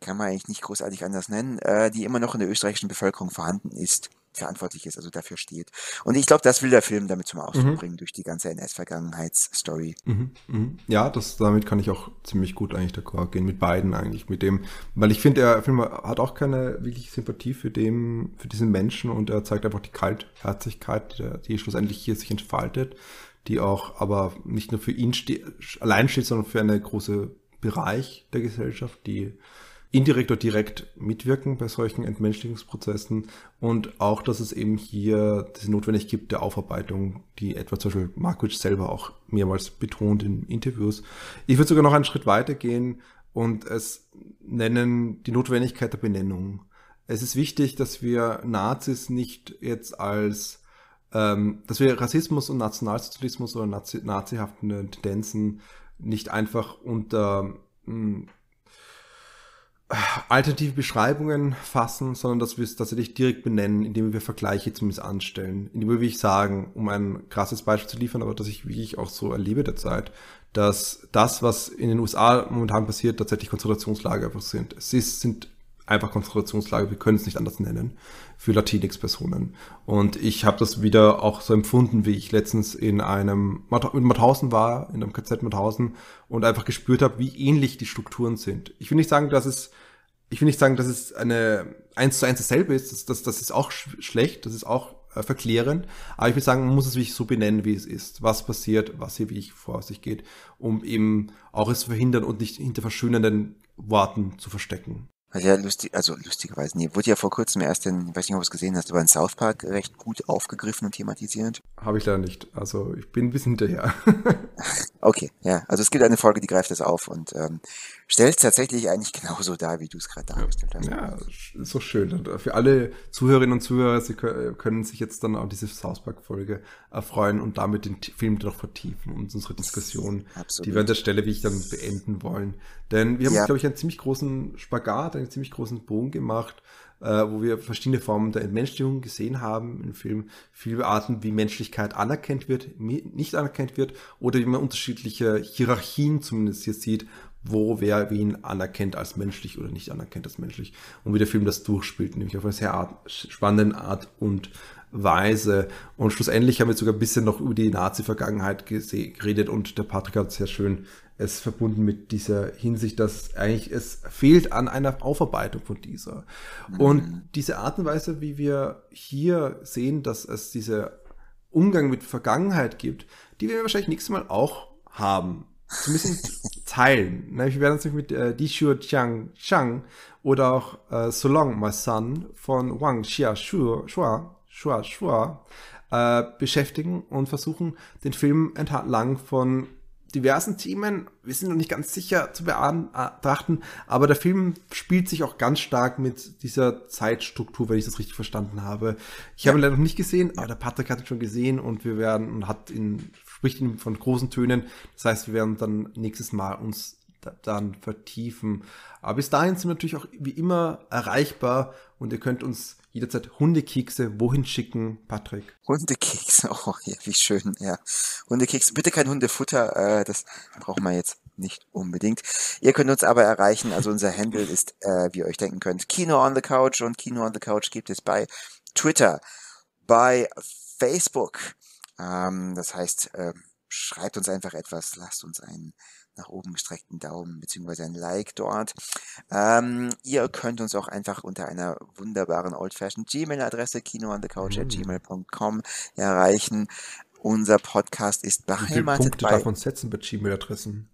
kann man eigentlich nicht großartig anders nennen, äh, die immer noch in der österreichischen Bevölkerung vorhanden ist, verantwortlich ist, also dafür steht. Und ich glaube, das will der Film damit zum Ausdruck mhm. bringen, durch die ganze NS-Vergangenheitsstory. Mhm, mh. Ja, das, damit kann ich auch ziemlich gut eigentlich d'accord gehen, mit beiden eigentlich, mit dem, weil ich finde, der Film hat auch keine wirklich Sympathie für dem, für diesen Menschen und er zeigt einfach die Kaltherzigkeit, die, die schlussendlich hier sich entfaltet, die auch aber nicht nur für ihn ste allein steht, sondern für eine große Bereich der Gesellschaft, die indirekt oder direkt mitwirken bei solchen Entmenschlichungsprozessen und auch, dass es eben hier diese Notwendigkeit gibt der Aufarbeitung, die etwa zum Beispiel Markovic selber auch mehrmals betont in Interviews. Ich würde sogar noch einen Schritt weiter gehen und es nennen die Notwendigkeit der Benennung. Es ist wichtig, dass wir Nazis nicht jetzt als ähm, dass wir Rassismus und Nationalsozialismus oder Nazi nazihaften Tendenzen nicht einfach unter mh, hm, alternative Beschreibungen fassen, sondern dass wir es tatsächlich direkt benennen, indem wir Vergleiche zumindest anstellen. Indem wir wirklich sagen, um ein krasses Beispiel zu liefern, aber dass ich wirklich auch so erlebe derzeit, dass das, was in den USA momentan passiert, tatsächlich Konzentrationslager einfach sind. Es ist, sind einfach Konzentrationslager, wir können es nicht anders nennen, für Latinx-Personen. Und ich habe das wieder auch so empfunden, wie ich letztens in einem in Mauthausen war, in einem KZ Mauthausen und einfach gespürt habe, wie ähnlich die Strukturen sind. Ich will nicht sagen, dass es ich will nicht sagen, dass es eine eins zu eins dasselbe ist, das, das, das ist auch sch schlecht, das ist auch äh, verklärend, aber ich will sagen, man muss es wirklich so benennen, wie es ist, was passiert, was hier wirklich vor sich geht, um eben auch es zu verhindern und nicht hinter verschönernden Worten zu verstecken. Also ja, lustig, also lustigerweise, nee, wurde ja vor kurzem erst in, ich weiß nicht, ob du es gesehen hast, aber in South Park recht gut aufgegriffen und thematisiert. Habe ich leider nicht. Also ich bin ein bisschen hinterher. okay, ja. Also es gibt eine Folge, die greift das auf und ähm, stellt es tatsächlich eigentlich genauso dar, wie du es gerade dargestellt hast. Ja, ist doch schön. Für alle Zuhörerinnen und Zuhörer, sie können sich jetzt dann auf diese South Park-Folge erfreuen und damit den Film noch vertiefen und unsere Diskussion, Absolut. die wir an der Stelle, wie ich dann beenden wollen. Denn wir haben, ja. glaube ich, einen ziemlich großen Spagat, einen ziemlich großen Bogen gemacht, äh, wo wir verschiedene Formen der Entmenschlichung gesehen haben im Film. Viele Arten, wie Menschlichkeit anerkannt wird, nicht anerkannt wird oder wie man unterschiedliche Hierarchien zumindest hier sieht, wo wer wen anerkennt als menschlich oder nicht anerkennt als menschlich und wie der Film das durchspielt, nämlich auf eine sehr Art, spannende Art und Weise. Und schlussendlich haben wir sogar ein bisschen noch über die Nazi-Vergangenheit geredet und der Patrick hat sehr schön es verbunden mit dieser Hinsicht, dass eigentlich es fehlt an einer Aufarbeitung von dieser. Mhm. Und diese Art und Weise, wie wir hier sehen, dass es diese Umgang mit Vergangenheit gibt, die wir wahrscheinlich nächstes Mal auch haben. Zumindest in Teilen. Wir werden uns mit äh, Dixuo Jiang Shang oder auch äh, So Long My Son von Wang Xia Shua, Shua, Shua, Shua äh, beschäftigen und versuchen, den Film entlang von diversen Themen, wir sind noch nicht ganz sicher zu betrachten, aber der Film spielt sich auch ganz stark mit dieser Zeitstruktur, wenn ich das richtig verstanden habe. Ich ja. habe ihn leider noch nicht gesehen, aber der Patrick hat ihn schon gesehen und wir werden und hat ihn, spricht ihn von großen Tönen. Das heißt, wir werden dann nächstes Mal uns dann vertiefen. Aber bis dahin sind wir natürlich auch wie immer erreichbar und ihr könnt uns jederzeit Hundekekse wohin schicken, Patrick? Hundekekse, oh ja, wie schön, ja. Hundekekse, bitte kein Hundefutter, äh, das brauchen wir jetzt nicht unbedingt. Ihr könnt uns aber erreichen, also unser Handle ist, äh, wie ihr euch denken könnt, Kino on the Couch und Kino on the Couch gibt es bei Twitter, bei Facebook. Ähm, das heißt, äh, schreibt uns einfach etwas, lasst uns einen nach oben gestreckten Daumen beziehungsweise ein Like dort. Ähm, ihr könnt uns auch einfach unter einer wunderbaren old-fashioned Gmail-Adresse kinoonthecouch.gmail.com mhm. erreichen. Unser Podcast ist beheimatet Wie viele Punkte bei... darf man setzen bei Gmail-Adressen?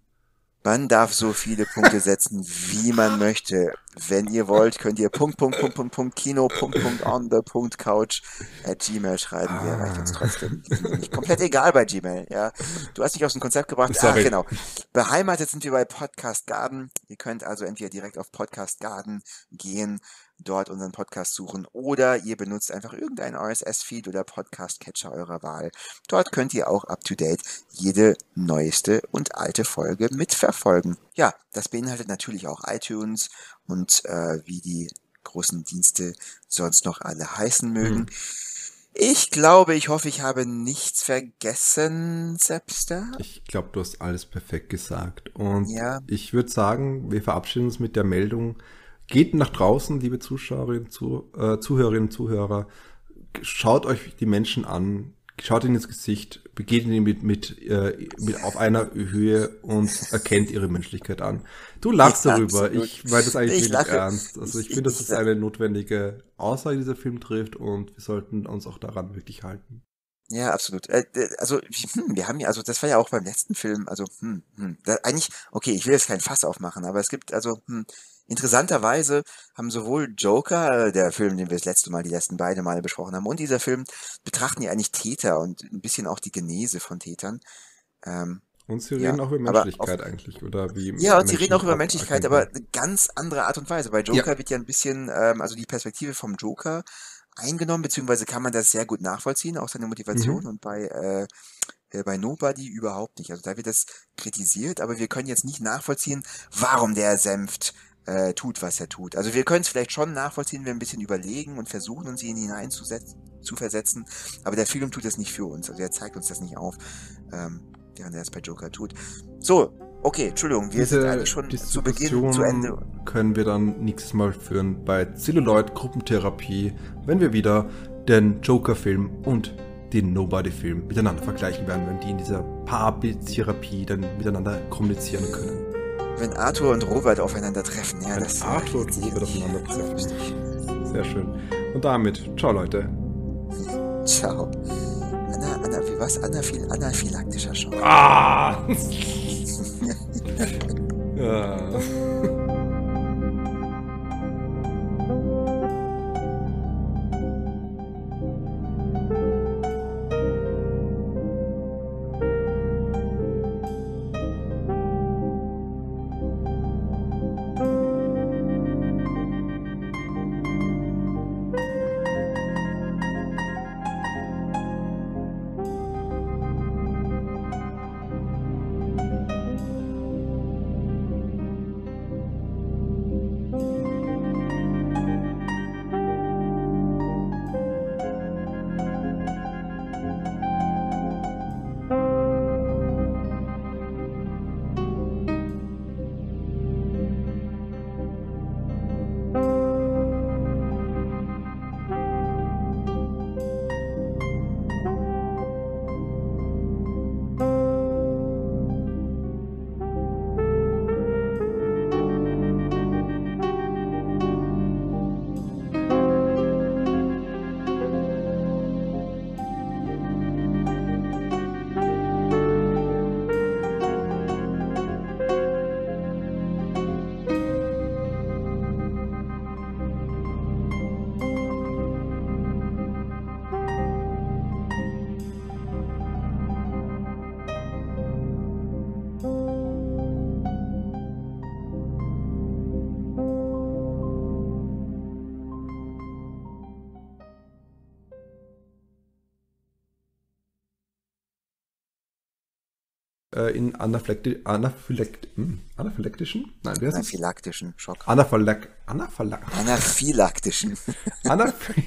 Man darf so viele Punkte setzen, wie man möchte. Wenn ihr wollt, könnt ihr Punkt, Punkt, Punkt, Punkt, Punkt, Kino, Punkt, Punkt, on the, Punkt, Couch at Gmail schreiben. Wir erreichen uns trotzdem. Nicht komplett egal bei Gmail, ja. Du hast dich aus dem Konzept gebracht. Sorry. Ah, genau. Beheimatet sind wir bei Podcast Garden. Ihr könnt also entweder direkt auf Podcast Garden gehen dort unseren Podcast suchen oder ihr benutzt einfach irgendeinen RSS-Feed oder Podcast-Catcher eurer Wahl. Dort könnt ihr auch up-to-date jede neueste und alte Folge mitverfolgen. Ja, das beinhaltet natürlich auch iTunes und äh, wie die großen Dienste sonst noch alle heißen mögen. Mhm. Ich glaube, ich hoffe, ich habe nichts vergessen, Sepster. Ich glaube, du hast alles perfekt gesagt. Und ja. ich würde sagen, wir verabschieden uns mit der Meldung, Geht nach draußen, liebe Zuschauerinnen, zu, äh, Zuhörerinnen und Zuhörer. schaut euch die Menschen an, schaut ihnen ins Gesicht, begegnet ihnen mit, mit, äh, mit auf einer Höhe und erkennt ihre Menschlichkeit an. Du lachst darüber. Absolut. Ich meine das eigentlich nicht ernst. Also ich, ich finde, das ist eine notwendige Aussage, die dieser Film trifft und wir sollten uns auch daran wirklich halten. Ja, absolut. Äh, also hm, wir haben ja, also das war ja auch beim letzten Film, also hm, hm, da, eigentlich, okay, ich will jetzt kein Fass aufmachen, aber es gibt also hm, interessanterweise haben sowohl Joker, äh, der Film, den wir das letzte Mal, die letzten beide Male besprochen haben, und dieser Film betrachten ja eigentlich Täter und ein bisschen auch die Genese von Tätern. Ähm, und sie reden ja, auch über Menschlichkeit auf, eigentlich, oder wie? Ja, und sie reden auch über Menschlichkeit, aber eine ganz andere Art und Weise. Bei Joker ja. wird ja ein bisschen, ähm, also die Perspektive vom Joker eingenommen, beziehungsweise kann man das sehr gut nachvollziehen, auch seine Motivation. Mhm. Und bei, äh, äh, bei Nobody überhaupt nicht. Also da wird das kritisiert, aber wir können jetzt nicht nachvollziehen, warum der Senft äh, tut, was er tut. Also wir können es vielleicht schon nachvollziehen, wenn wir ein bisschen überlegen und versuchen, uns ihn hinein zu, versetzen, aber der Film tut das nicht für uns. Also er zeigt uns das nicht auf, ähm, während er es bei Joker tut. So, Okay, Entschuldigung, wir Diese sind eigentlich schon zu Beginn, zu Ende. können wir dann nächstes Mal führen bei Celluloid Gruppentherapie, wenn wir wieder den Joker-Film und den Nobody-Film miteinander vergleichen werden, wenn die in dieser Paartherapie dann miteinander kommunizieren können. Wenn Arthur und Robert aufeinandertreffen, ja, wenn das Arthur und Robert aufeinandertreffen. Sehr schön. Und damit, ciao Leute. Ciao. Anna, Anna, wie was? Anaphil, anaphylaktischer Schock. Ah! ja. äh, in Anaphylakti Anaphylakt hm, anaphylaktischen? Nein, wer ist Anaphylaktischen Schock. Anaphylak Anaphylak Anaphylaktischen. Anaphy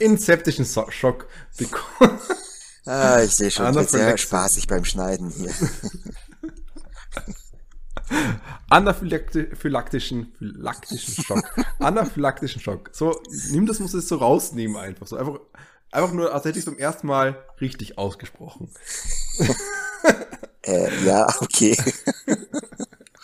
in septischen so Schock bekommen. Ah, ich sehe schon, wird sehr spaßig beim Schneiden hier. Anaphylaktischen phylaktischen Schock. Anaphylaktischen Schock. So, nimm das, muss es so rausnehmen einfach. So einfach, einfach nur, als hätte ich es beim ersten Mal richtig ausgesprochen. Äh, ja, okay.